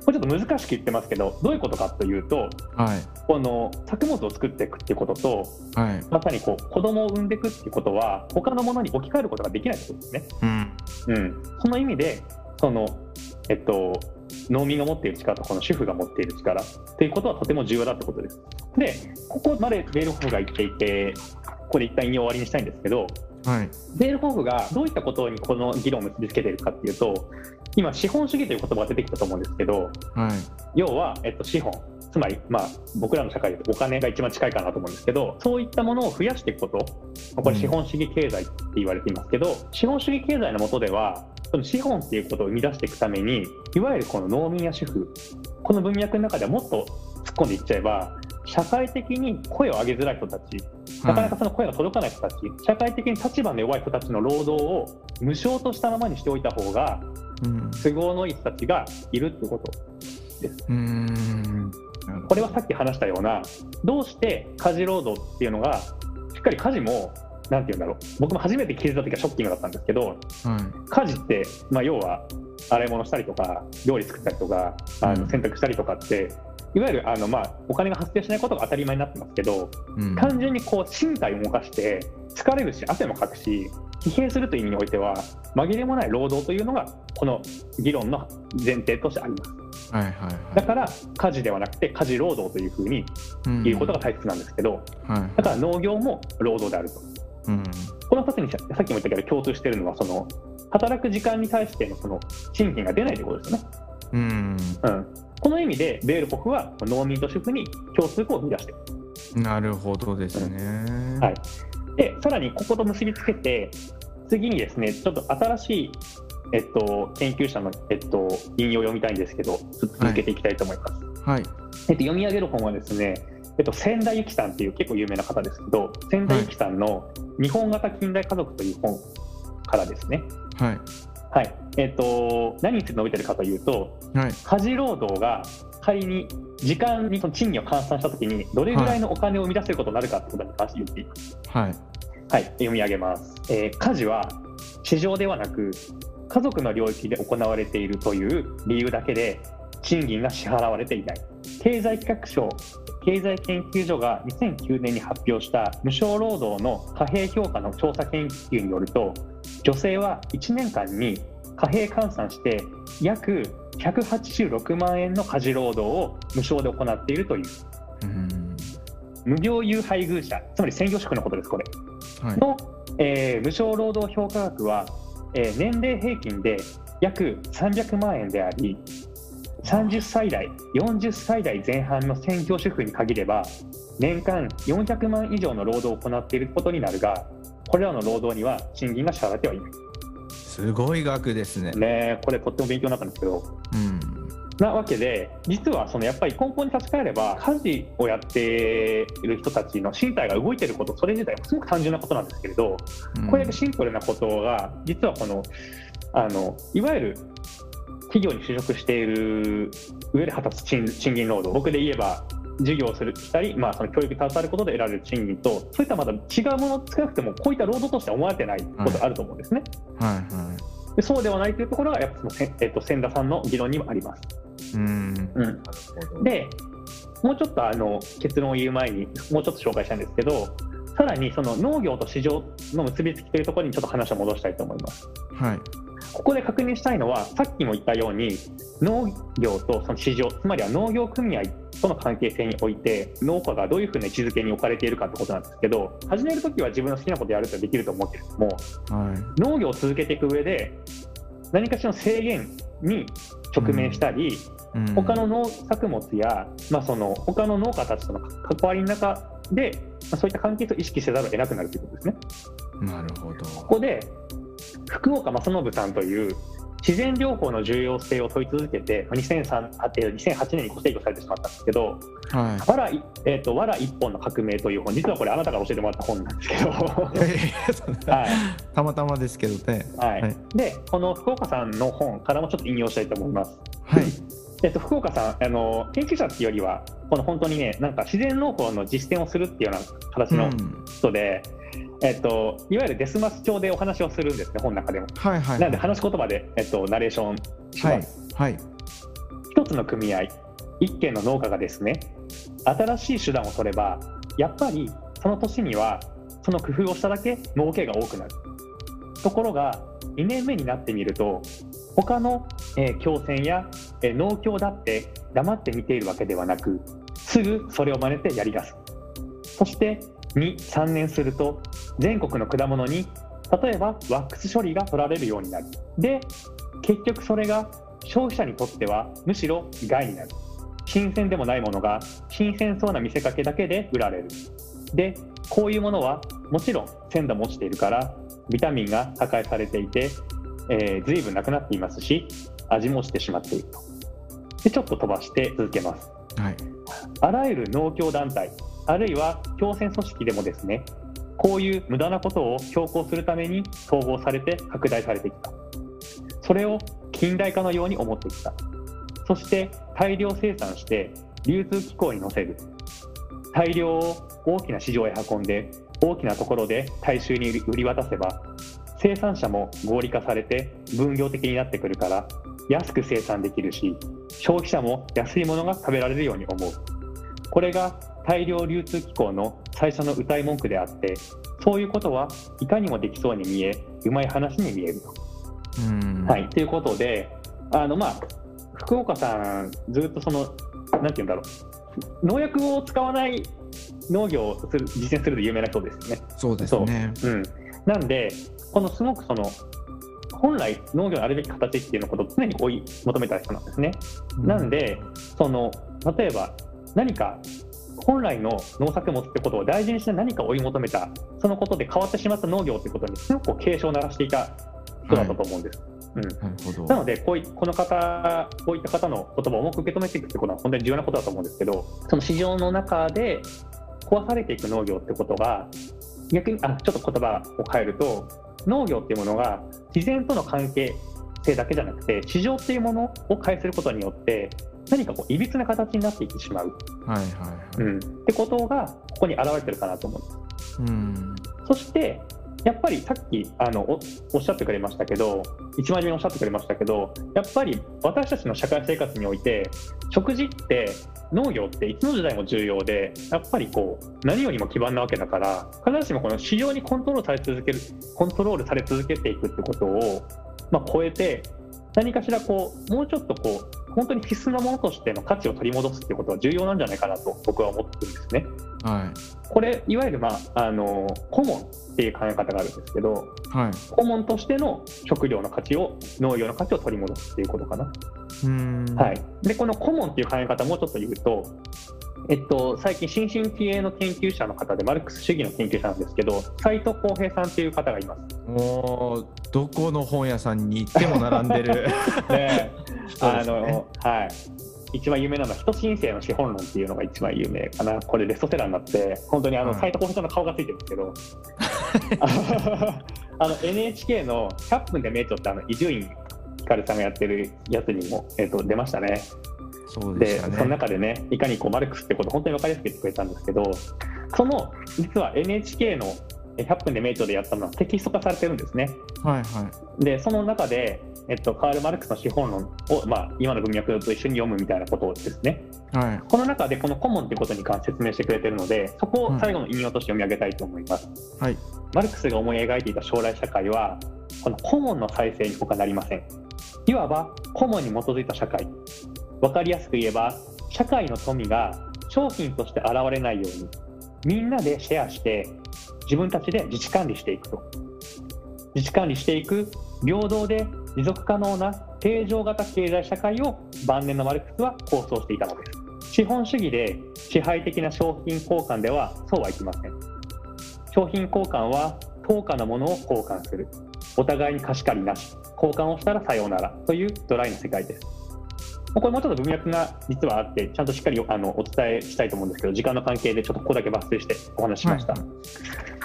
これちょっと難しく言ってますけどどういうことかというとうんはい。この作物を作っていくっていうこととはい。まさにこう子供を産んでいくっていうことは他のものに置き換えることができないってことですね。うん。うん、その意味でその、えっと、農民が持っている力とこの主婦が持っている力ということはとても重要だってことです。でここまでベールホフが言っていてこれ一旦引用終わりにしたいんですけどはい。ベールホフがどういったことにこの議論を結びつけているかっていうと今資本主義という言葉が出てきたと思うんですけどはい。要は、えっと、資本。つまり、まあ、僕らの社会でお金が一番近いかなと思うんですけどそういったものを増やしていくこと。これ資本主義経済って言われていますけど、資本主義経済の下ではその資本っていうことを生み出していくためにいわゆるこの農民や主婦この文脈の中ではもっと突っ込んでいっちゃえば社会的に声を上げづらい人たちなかなかその声が届かない人たち、社会的に立場の弱い人たちの労働を無償としたままにしておいた方がうん。都合のいい人たちがいるってことうーん。なるほどこれはさっき話したようなどうして家事労働っていうのがしっかり家事もなんて言うんだろう。僕も初めて気づいた時はショッキングだったんですけどはい。家事って、まあ、要は洗い物したりとか料理作ったりとかあうん。の洗濯したりとかっていわゆるあの、まあ、お金が発生しないことが当たり前になってますけどうん。単純にこう身体を動かして疲れるし汗もかくし疲弊するという意味においては紛れもない労働というのがこの議論の前提としてあります。はいはいはい。だから家事ではなくて家事労働というふうにうん。言うことが大切なんですけど、はい。だから農業も労働であると。うん。この2つにささっきも言ったけど共通しているのはその働く時間に対してのその賃金が出ないということですよね。うん。うん、この意味でベールホフは農民と主婦に共通項を生み出して。なるほどですね。はい。でさらにここと結びつけて次にですねちょっと新しい、えっと、研究者の、えっと、引用を読みたいんですけど続けていきたいと思います。はい。えっと、読み上げる本はですね、えっと、千田由紀さんっていう結構有名な方ですけど千田由紀さんの「日本型近代家族」という本からですね、はいはい。えっと、何について述べてるかというとはい。家事労働が仮に時間にその賃金を換算したときにどれぐらいのお金を生み出せることになるかってことに関して言っています。はい。はい、読み上げます、えー家事は市場ではなく家族の領域で行われているという理由だけで賃金が支払われていない経済企画省経済研究所が2009年に発表した無償労働の貨幣評価の調査研究によると女性は1年間に貨幣換算して約186万円の家事労働を無償で行っているという。うん無業有配偶者つまり専業主婦のことですこれ。はい。の、えー無償労働評価額は、えー年齢平均で約300万円であり30歳代40歳代前半の専業主婦に限れば年間400万以上の労働を行っていることになるがこれらの労働には賃金が支払われてはいないすごい額ですね。ねこれとっても勉強になったんですけどうん。なわけで実はそのやっぱり根本に立ち返れば家事をやっている人たちの身体が動いていることそれ自体はすごく単純なことなんですけれどうんこれだけシンプルなことが実はこのあのいわゆる企業に就職している上で果たす賃賃金労働僕で言えば授業をするしたり、まあ、その教育に携わることで得られる賃金とそういったまた違うもの少なくてもこういった労働としては思われてないことがあると思うんですね。はいはでそうではないというところがやっぱそのせ、えっと、千田さんの議論にもあります。い。うん。うん、でもうちょっとあの結論を言う前にもうちょっと紹介したいんですけどさらにその農業と市場の結びつきというところにちょっと話を戻したいと思います。はい。ここで確認したいのはさっきも言ったように農業とその市場つまりは農業組合との関係性において農家がどういうふうな位置づけに置かれているかってことなんですけど始めるときは自分の好きなことやるとできると思うけれどもはい。農業を続けていく上で何かしらの制限に直面したり、うん他の農作物や、まあ、その他の農家たちとの関わりの中で、まあ、そういった関係と意識せざるを得なくなるということですね。なるほど。ここで福岡正信さんという自然療法の重要性を問い続けてまあ2003あえー2008年にご提供されてしまったんですけどは「わら,、えーとわら一本の革命」という本実はこれあなたが教えてもらった本なんですけど、はい。たまたまですけどね。はい。はい。でこの福岡さんの本からもちょっと引用したいと思います。はい。えっと、福岡さんあの研究者っていうよりはこの本当にねなんか自然農法の実践をするっていうような形のうん。人で、えっと、いわゆるデスマス調でお話をするんですね本の中でも。はいはい。なので話し言葉で、えっと、ナレーションしはいます。はい。一つの組合一軒の農家がですね新しい手段を取ればやっぱりその年にはその工夫をしただけ儲けが多くなるところが2年目になってみると他の、えー共選や、えー農協だって黙って見ているわけではなくすぐそれを真似てやりだすそして23年すると全国の果物に例えばワックス処理が取られるようになるで結局それが消費者にとってはむしろ害になる。新鮮でもないものが新鮮そうな見せかけだけで売られる。でこういうものはもちろん鮮度も落ちているからビタミンが破壊されていて、えー、随分なくなっていますし味も落ちてしまっていると。でちょっと飛ばして続けます。はい。あらゆる農協団体あるいは共選組織でもですねこういう無駄なことを強行するために統合されて拡大されてきた。それを近代化のように思ってきた。そして大量生産して流通機構に乗せる。大量を大きな市場へ運んで大きなところで大衆に売り渡せば生産者も合理化されて分業的になってくるから安く生産できるし消費者も安いものが食べられるように思う。これが大量流通機構の最初の歌い文句であってそういうことはいかにもできそうに見えうまい話に見えると。うん。はい、ということであの、まあ、福岡さんずっとそのなんて言うんだろう農薬を使わない農業をする実践するで有名な人ですよね。そうですね。うん、なんでこのすごくその本来農業のあるべき形っていうのことを常に追い求めた人なんですね。なんでその例えば何か本来の農作物ってことを大事にして何か追い求めたそのことで変わってしまった農業ってことにすごく警鐘を鳴らしていた人だったと思うんです。うん、なるほど。なのでこういこの方こういった方の言葉を重く受け止めていくってことは本当に重要なことだと思うんですけどその市場の中で壊されていく農業ってことが逆にあちょっと言葉を変えると農業っていうものが自然との関係性だけじゃなくて市場っていうものを介することによって何かこういびつな形になっていってしまう、はいはいはい。うん、ってことがここに表れてるかなと思う。うん。そしてやっぱりさっきあのおおっしゃってくれましたけど一番初めにおっしゃってくれましたけどやっぱり私たちの社会生活において食事って農業っていつの時代も重要でやっぱりこう何よりも基盤なわけだから必ずしもこの市場にコントロールされ続けるコントロールされ続けていくってことを、まあ、超えて何かしらこうもうちょっとこう本当に必須なものとしての価値を取り戻すっていうことは重要なんじゃないかなと僕は思ってるんですね。はいこれいわゆる、まあ、あのコモンっていう考え方があるんですけどはいコモンとしての食料の価値を農業の価値を取り戻すっていうことかな。うーんはい、でこのコモンっていう考え方もうちょっと言うと、えっと、最近新進気鋭の研究者の方でマルクス主義の研究者なんですけど斉藤浩平さんっていう方がいます。もうどこの本屋さんに行っても並んでる。[laughs] でそうあのはい。一番有名なのは人申請の資本論っていうのが一番有名かな。これベストセラーになって本当にあのはい斉藤浩平さんの顔がついてるんですけど。[laughs] あの NHK の「100分で名著」ってあの伊集院光さんがやってるやつにも、えっと出ましたね。でそうでね。その中でねいかにこうマルクスってことを本当に分かりやすく言ってくれたんですけどその実は NHK のえ100分で名著でやったのはテキスト化されてるんですね。はいはい。でその中で、えっと、カール・マルクスの資本論を、まあ、今の文脈と一緒に読むみたいなことをですね。はい。この中でこのコモンということに関して説明してくれてるのでそこを最後の引用として読み上げたいと思います。はい。マルクスが思い描いていた将来社会はこのコモンの再生に他なりません。いわばコモンに基づいた社会わかりやすく言えば社会の富が商品として現れないようにみんなでシェアして自分たちで自治管理していくと。自治管理していく平等で持続可能な定常型経済社会を晩年のマルクスは構想していたのです。資本主義で支配的な商品交換ではそうはいきません。商品交換は等価なものを交換する。お互いに貸し借りなし。交換をしたらさようならというドライな世界です。これもうちょっと文脈が実はあってちゃんとしっかりあのお伝えしたいと思うんですけど時間の関係でちょっとここだけ抜粋してお話ししました、はい。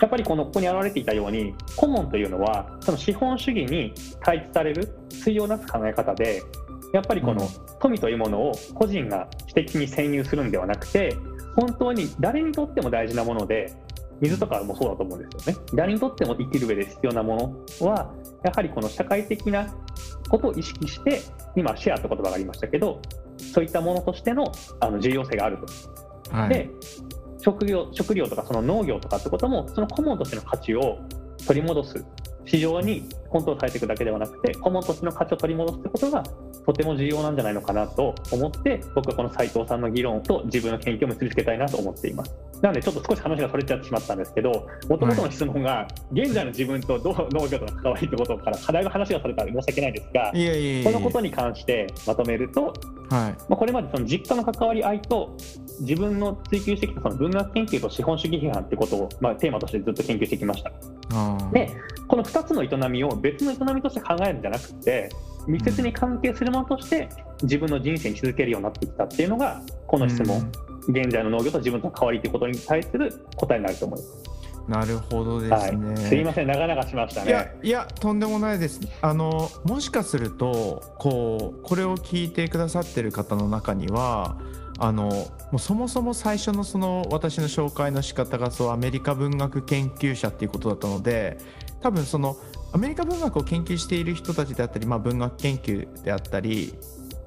やっぱりこのここに表れていたようにコモンというのはその資本主義に対立される対をなす考え方でやっぱりこのうん。富というものを個人が私的に占有するんではなくて本当に誰にとっても大事なもので水とかもそうだと思うんですよね。誰にとっても生きる上で必要なものはやはりこの社会的なことを意識して今シェアって言葉がありましたけどそういったものとしてのあの重要性があると。はい。で食料食料とかその農業とかってこともそのコモンとしての価値を取り戻す市場にコントロールされていくだけではなくてコモンとしての価値を取り戻すってことがとても重要なんじゃないのかなと思って僕はこの斉藤さんの議論と自分の研究を結びつけたいなと思っています。なのでちょっと少し話がそれちゃってしまったんですけどもともとの質問が現在の自分とどう農業との関わりってことから課題の話がされたら申し訳ないですがこのことに関してまとめるとはい。まあ、これまでその実家の関わり合いと自分の追求してきたその文学研究と資本主義批判ってことを、まあ、テーマとしてずっと研究してきました。でこの2つの営みを別の営みとして考えるんじゃなくて密接に関係するものとして自分の人生に続けるようになってきたっていうのがこの質問、現在の農業と自分との関わりということに対する答えになると思います。なるほどではい。すね、、すいません長々しましたいやね。いやとんでもないです。あのもしかするとこうこれを聞いてくださってる方の中にはあのもうそもそも最初のその私の紹介の仕方がそうアメリカ文学研究者っていうことだったので多分そのアメリカ文学を研究している人たちであったり、まあ、文学研究であったり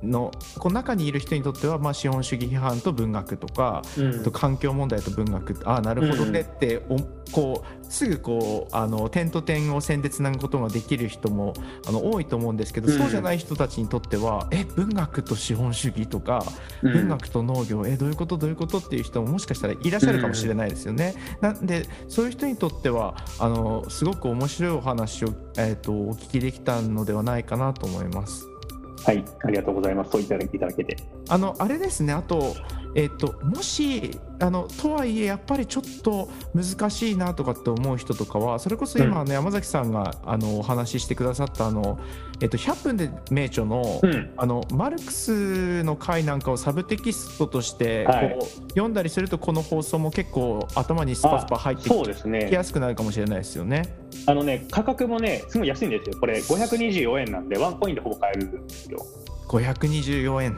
のこう中にいる人にとっては、まあ、資本主義批判と文学とかうんあと環境問題と文学ああなるほどねってお、こうすぐこうあの点と点を線でつなぐことができる人もあの多いと思うんですけど、うんそうじゃない人たちにとってはえ文学と資本主義とか、うん文学と農業えどういうことどういうことっていう人ももしかしたらいらっしゃるかもしれないですよね。なんでそういう人にとってはあのすごく面白いお話を、えー、とお聞きできたのではないかなと思います。はいありがとうございますそう頂いていただけて。あのあれですねあと,、えっともしあのとはいえやっぱりちょっと難しいなとかって思う人とかはそれこそ今、うんあの山崎さんがあのお話ししてくださったあの、えっと、100分で名著の,、うんあのマルクスの回なんかをサブテキストとしてこう、はい読んだりするとこの放送も結構頭にスパスパ入ってそうですねきやすくなるかもしれないですよね。あのね、価格もね、すごい安いんですよ。これ、524円なんで、ワンコインでほぼ買えるんですよ。524円、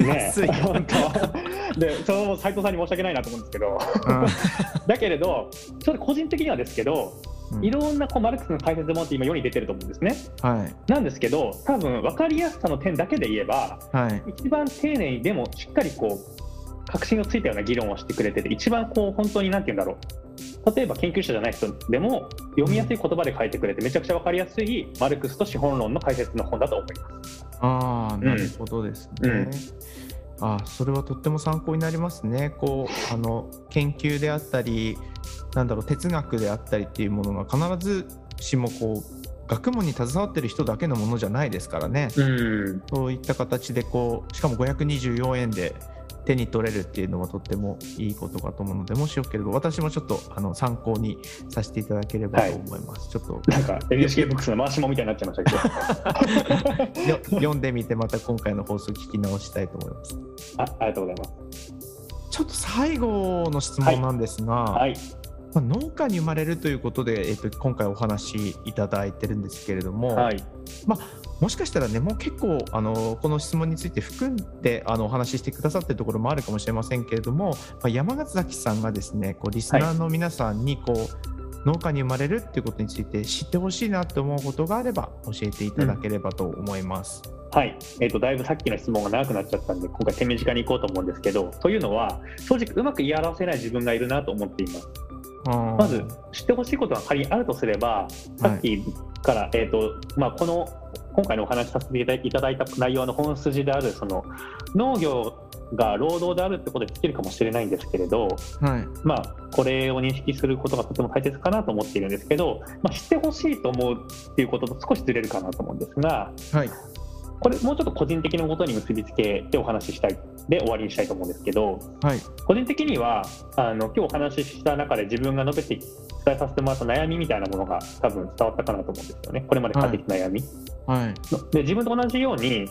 ね、安い。本当。で、その斉藤さんに申し訳ないなと思うんですけど、うだけれど、ちょっと個人的にはですけど、ん。いろんなこうマルクスの解説もって今世に出てると思うんですね。はい。なんですけど、多分分かりやすさの点だけで言えば、はい。一番丁寧にでもしっかりこう確信をついたような議論をしてくれてて一番こう本当に何て言うんだろう例えば研究者じゃない人でも読みやすい言葉で書いてくれてめちゃくちゃ分かりやすいマルクスと資本論の解説の本だと思います。ああ、なるほどですね。うんあそれはとっても参考になりますね。こうあの研究であったりなんだろう哲学であったりっていうものが必ずしもこう学問に携わってる人だけのものじゃないですからね、うん、そういった形でこうしかも524円で手に取れるっていうのはとってもいいことかと思うのでもしよければ私もちょっとあの参考にさせていただければと思います、はい、ちょっと。なんか NHK ブックスの回しもみたいになっちゃいましたけ？[laughs] ど読んでみてまた今回の放送聞き直したいと思います。あありがとうございます。ちょっと最後の質問なんですが、はい、はいまあ、農家に生まれるということで、えー、と今回お話しいただいてるんですけれども、はい、まあ、もしかしたらねもう結構あのこの質問について含んであのお話ししてくださってるところもあるかもしれませんけれども、まあ、山崎さんがですねこうリスナーの皆さんにこう、はい、農家に生まれるっていうことについて知ってほしいなと思うことがあれば教えていただければと思います。うんはい、えーと、だいぶさっきの質問が長くなっちゃったんで今回手短にいこうと思うんですけどというのは正直うまく言い表せない自分がいるなと思っています。まず知ってほしいことが仮にあるとすればさっきから、はい、えーとまあ、この今回のお話しさせていただいた内容の本筋であるその農業が労働であるってことで尽きるかもしれないんですけれど、はい、まあ、これを認識することがとても大切かなと思っているんですけど、まあ、知ってほしいと思うっていうことと少しずれるかなと思うんですが、はい、これもうちょっと個人的なことに結びつけてお話ししたいで終わりにしたいと思うんですけど、はい、個人的にはあの今日お話しした中で自分が述べて伝えさせてもらった悩みみたいなものが多分伝わったかなと思うんですよね。これまで感じた悩み。はい、で自分と同じように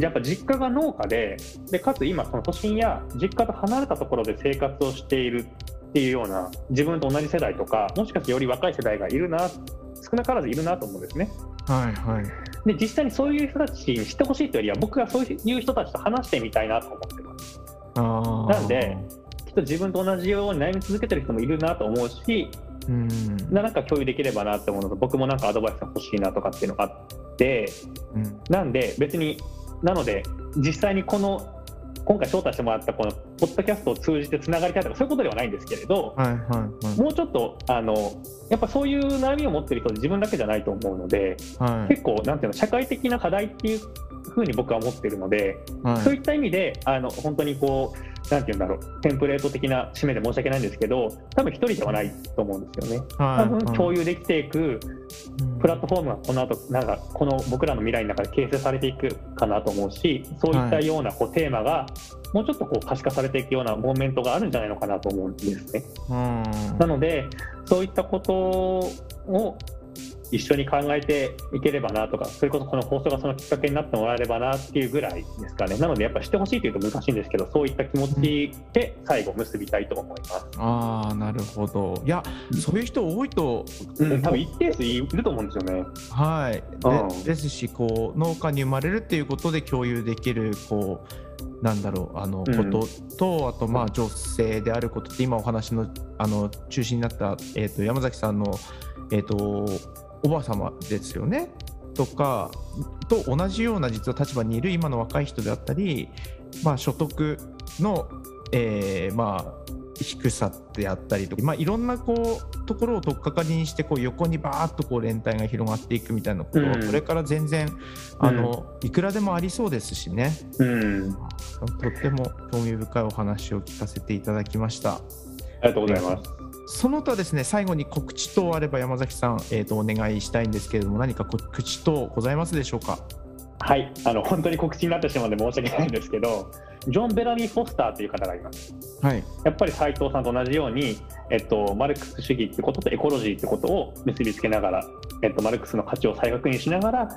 やっぱ実家が農家ででかつ今その都心や実家と離れたところで生活をしているっていうような自分と同じ世代とかもしかしてより若い世代がいるな少なからずいるなと思うんですね。はいはい、で実際にそういう人たちに知ってほしいというよりは僕がそういう人たちと話してみたいなと思ってます。なんできっと自分と同じように悩み続けてる人もいるなと思うし、うん、なんか共有できればなって思うのと僕もなんかアドバイスが欲しいなとかっていうのがあって、うん、なんで別になので実際にこの今回招待してもらったこのポッドキャストを通じてつながりたいとかそういうことではないんですけれど、はいはいはい、もうちょっとあのやっぱそういう悩みを持ってる人自分だけじゃないと思うので、はい、結構なんていうの社会的な課題っていうふうに僕は思ってるので、はい、そういった意味であの本当にこうなんて言うんだろうテンプレート的な締めで申し訳ないんですけど多分一人ではないと思うんですよね。多分共有できていくプラットフォームがこの後なんかこの僕らの未来の中で形成されていくかなと思うしそういったようなこうテーマがもうちょっとこう可視化されていくようなモーメントがあるんじゃないのかなと思うんですね。なのでそういったことを一緒に考えていければなとか、それこそこの放送がそのきっかけになってもらえればなっていうぐらいですかね、なのでやっぱしてほしいというと難しいんですけど、そういった気持ちで最後、結びたいと思います。うん、ああ、なるほど。いや、そういう人多いと、うん、多分一定数いると思うんですよね。はい、うん、ですしこう、農家に生まれるっていうことで共有できるこうなんだろうあのことと、あとまあ女性であることって今お話のあの中心になった、えー、と山崎さんの、えー、とおばあ様ですよね？とかと同じような実は立場にいる今の若い人であったり、まあ、所得の、えー、まあ低さであったりとか、まあ、いろんなこうところを取っかかりにしてこう横にバーッとこう連帯が広がっていくみたいなことはこれから全然、あのいくらでもありそうですしね、うん、とっても興味深いお話を聞かせていただきました。ありがとうございます。その他ですね最後に告知等あれば山崎さん、えーと、お願いしたいんですけれども何か告知等ございますでしょうか？はいあの本当に告知になってしまうので申し訳ないんですけどジョン・ベラミー・フォスターという方がいます、はい、やっぱり斉藤さんと同じように、えっと、マルクス主義ってこととエコロジーってことを結びつけながら、えっと、マルクスの価値を再確認しながら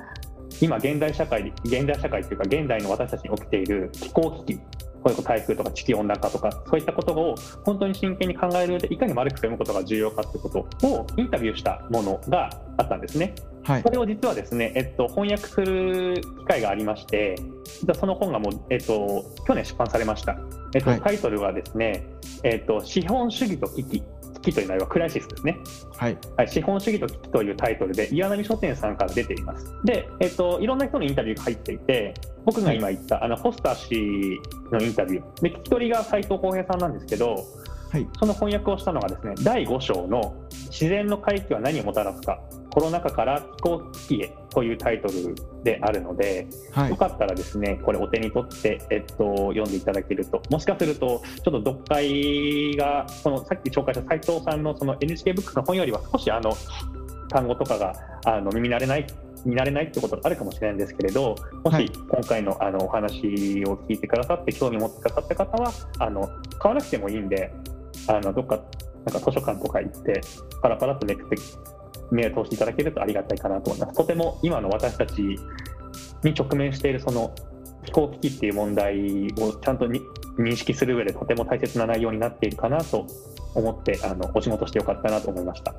今現代社会現代社会というか現代の私たちに起きている気候危機こういう台風とか地球温暖化とかそういったことを本当に真剣に考える上でいかにマルクスを読むことが重要かということをインタビューしたものがあったんですね。はい、これを実はですね、えっと、翻訳する機会がありまして、実はその本がもう、えっと、去年出版されました。えっと、タイトルはですね、えっと、資本主義と危機危機というはクライシスですね、はい、はい、資本主義と危機というタイトルで岩波書店さんから出ています。で、えっと、いろんな人のインタビューが入っていて僕が今言った、はい、あのホスター氏のインタビュー。で聞き取りが斉藤浩平さんなんですけど、はい、その翻訳をしたのがですね第5章の「自然の回帰は何をもたらすかコロナ禍から気候危機へ」というタイトルであるので、はい。よかったらですねこれお手に取って、えっと、読んでいただけるともしかするとちょっと読解がそのさっき紹介した斉藤さんのその NHK ブックスの本よりは少しあの単語とかがあの耳慣れない見慣れないってことがあるかもしれないんですけれどもはい。し今回のあのお話を聞いてくださって興味持ってくださった方はあの買わなくてもいいんであのどっかなんか図書館とか行ってパラパラっとめくって目を通していただけるとありがたいかなと思います。とても今の私たちに直面しているその気候危機っていう問題をちゃんとに認識する上でとても大切な内容になっているかなと思ってあのお仕事してよかったなと思いました。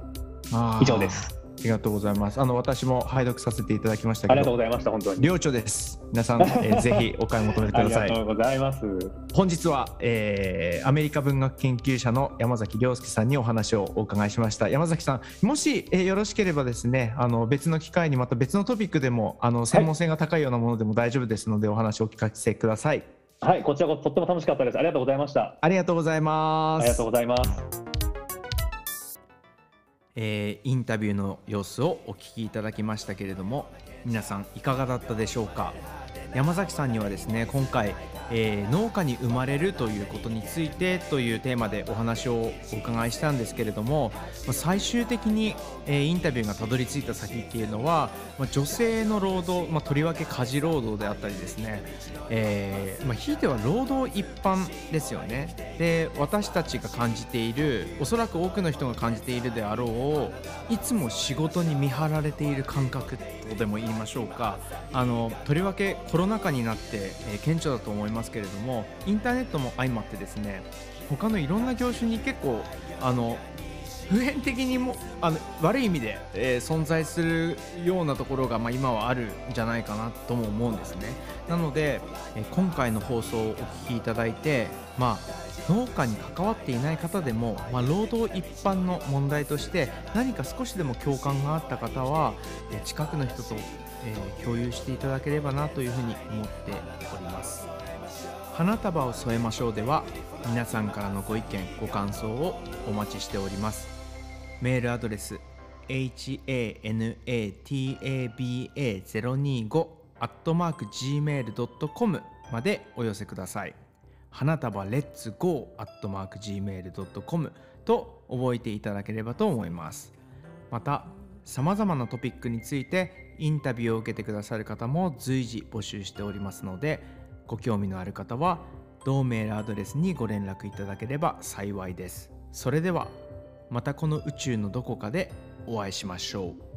以上です。ありがとうございますあの私も拝読させていただきましたありがとうございました本当に。領著です皆さん、[laughs] えーぜひお買い求めくありださいがとうございます。本日は、えーアメリカ文学研究者の山崎亮介さんにお話をお伺いしました山崎さんもし、えーよろしければですねあの別の機会にまた別のトピックでもあの専門性が高いようなものでも大丈夫ですので、お話をお聞かせくださいはい、こちらこそとっても楽しかったです。ありがとうございました。ありがとうございますありがとうございます。えーインタビューの様子をお聞きいただきましたけれども皆さんいかがだったでしょうか？山崎さんにはですね今回、えー農家に生まれるということについてというテーマでお話をお伺いしたんですけれども最終的に、えーインタビューがたどり着いた先っていうのは、まあ女性の労働、まあ、とりわけ家事労働であったりですね、えーまあ、ひいては労働一般ですよね。で私たちが感じているおそらく多くの人が感じているであろういつも仕事に見張られている感覚とでも言いましょうか。あのとりわけコロナ禍になって、えー顕著だと思いますけれどもインターネットも相まってですね他のいろんな業種に結構あの普遍的にもあの悪い意味で、えー存在するようなところが、まあ、今はあるんじゃないかなとも思うんですね。なので、えー今回の放送をお聞きいただいて、まあ、農家に関わっていない方でも、まあ、労働一般の問題として何か少しでも共感があった方は、えー近くの人と、えー共有していただければなというふうに思っております。花束を添えましょうでは皆さんからのご意見ご感想をお待ちしております。メールアドレス hanataba025 アットマーク gmail.com までお寄せください。花束 let's go アットマーク gmail.com と覚えていただければと思います。またさまざまなトピックについてインタビューを受けてくださる方も随時募集しておりますのでご興味のある方は同メールアドレスにご連絡いただければ幸いです。それではまたこの宇宙のどこかでお会いしましょう。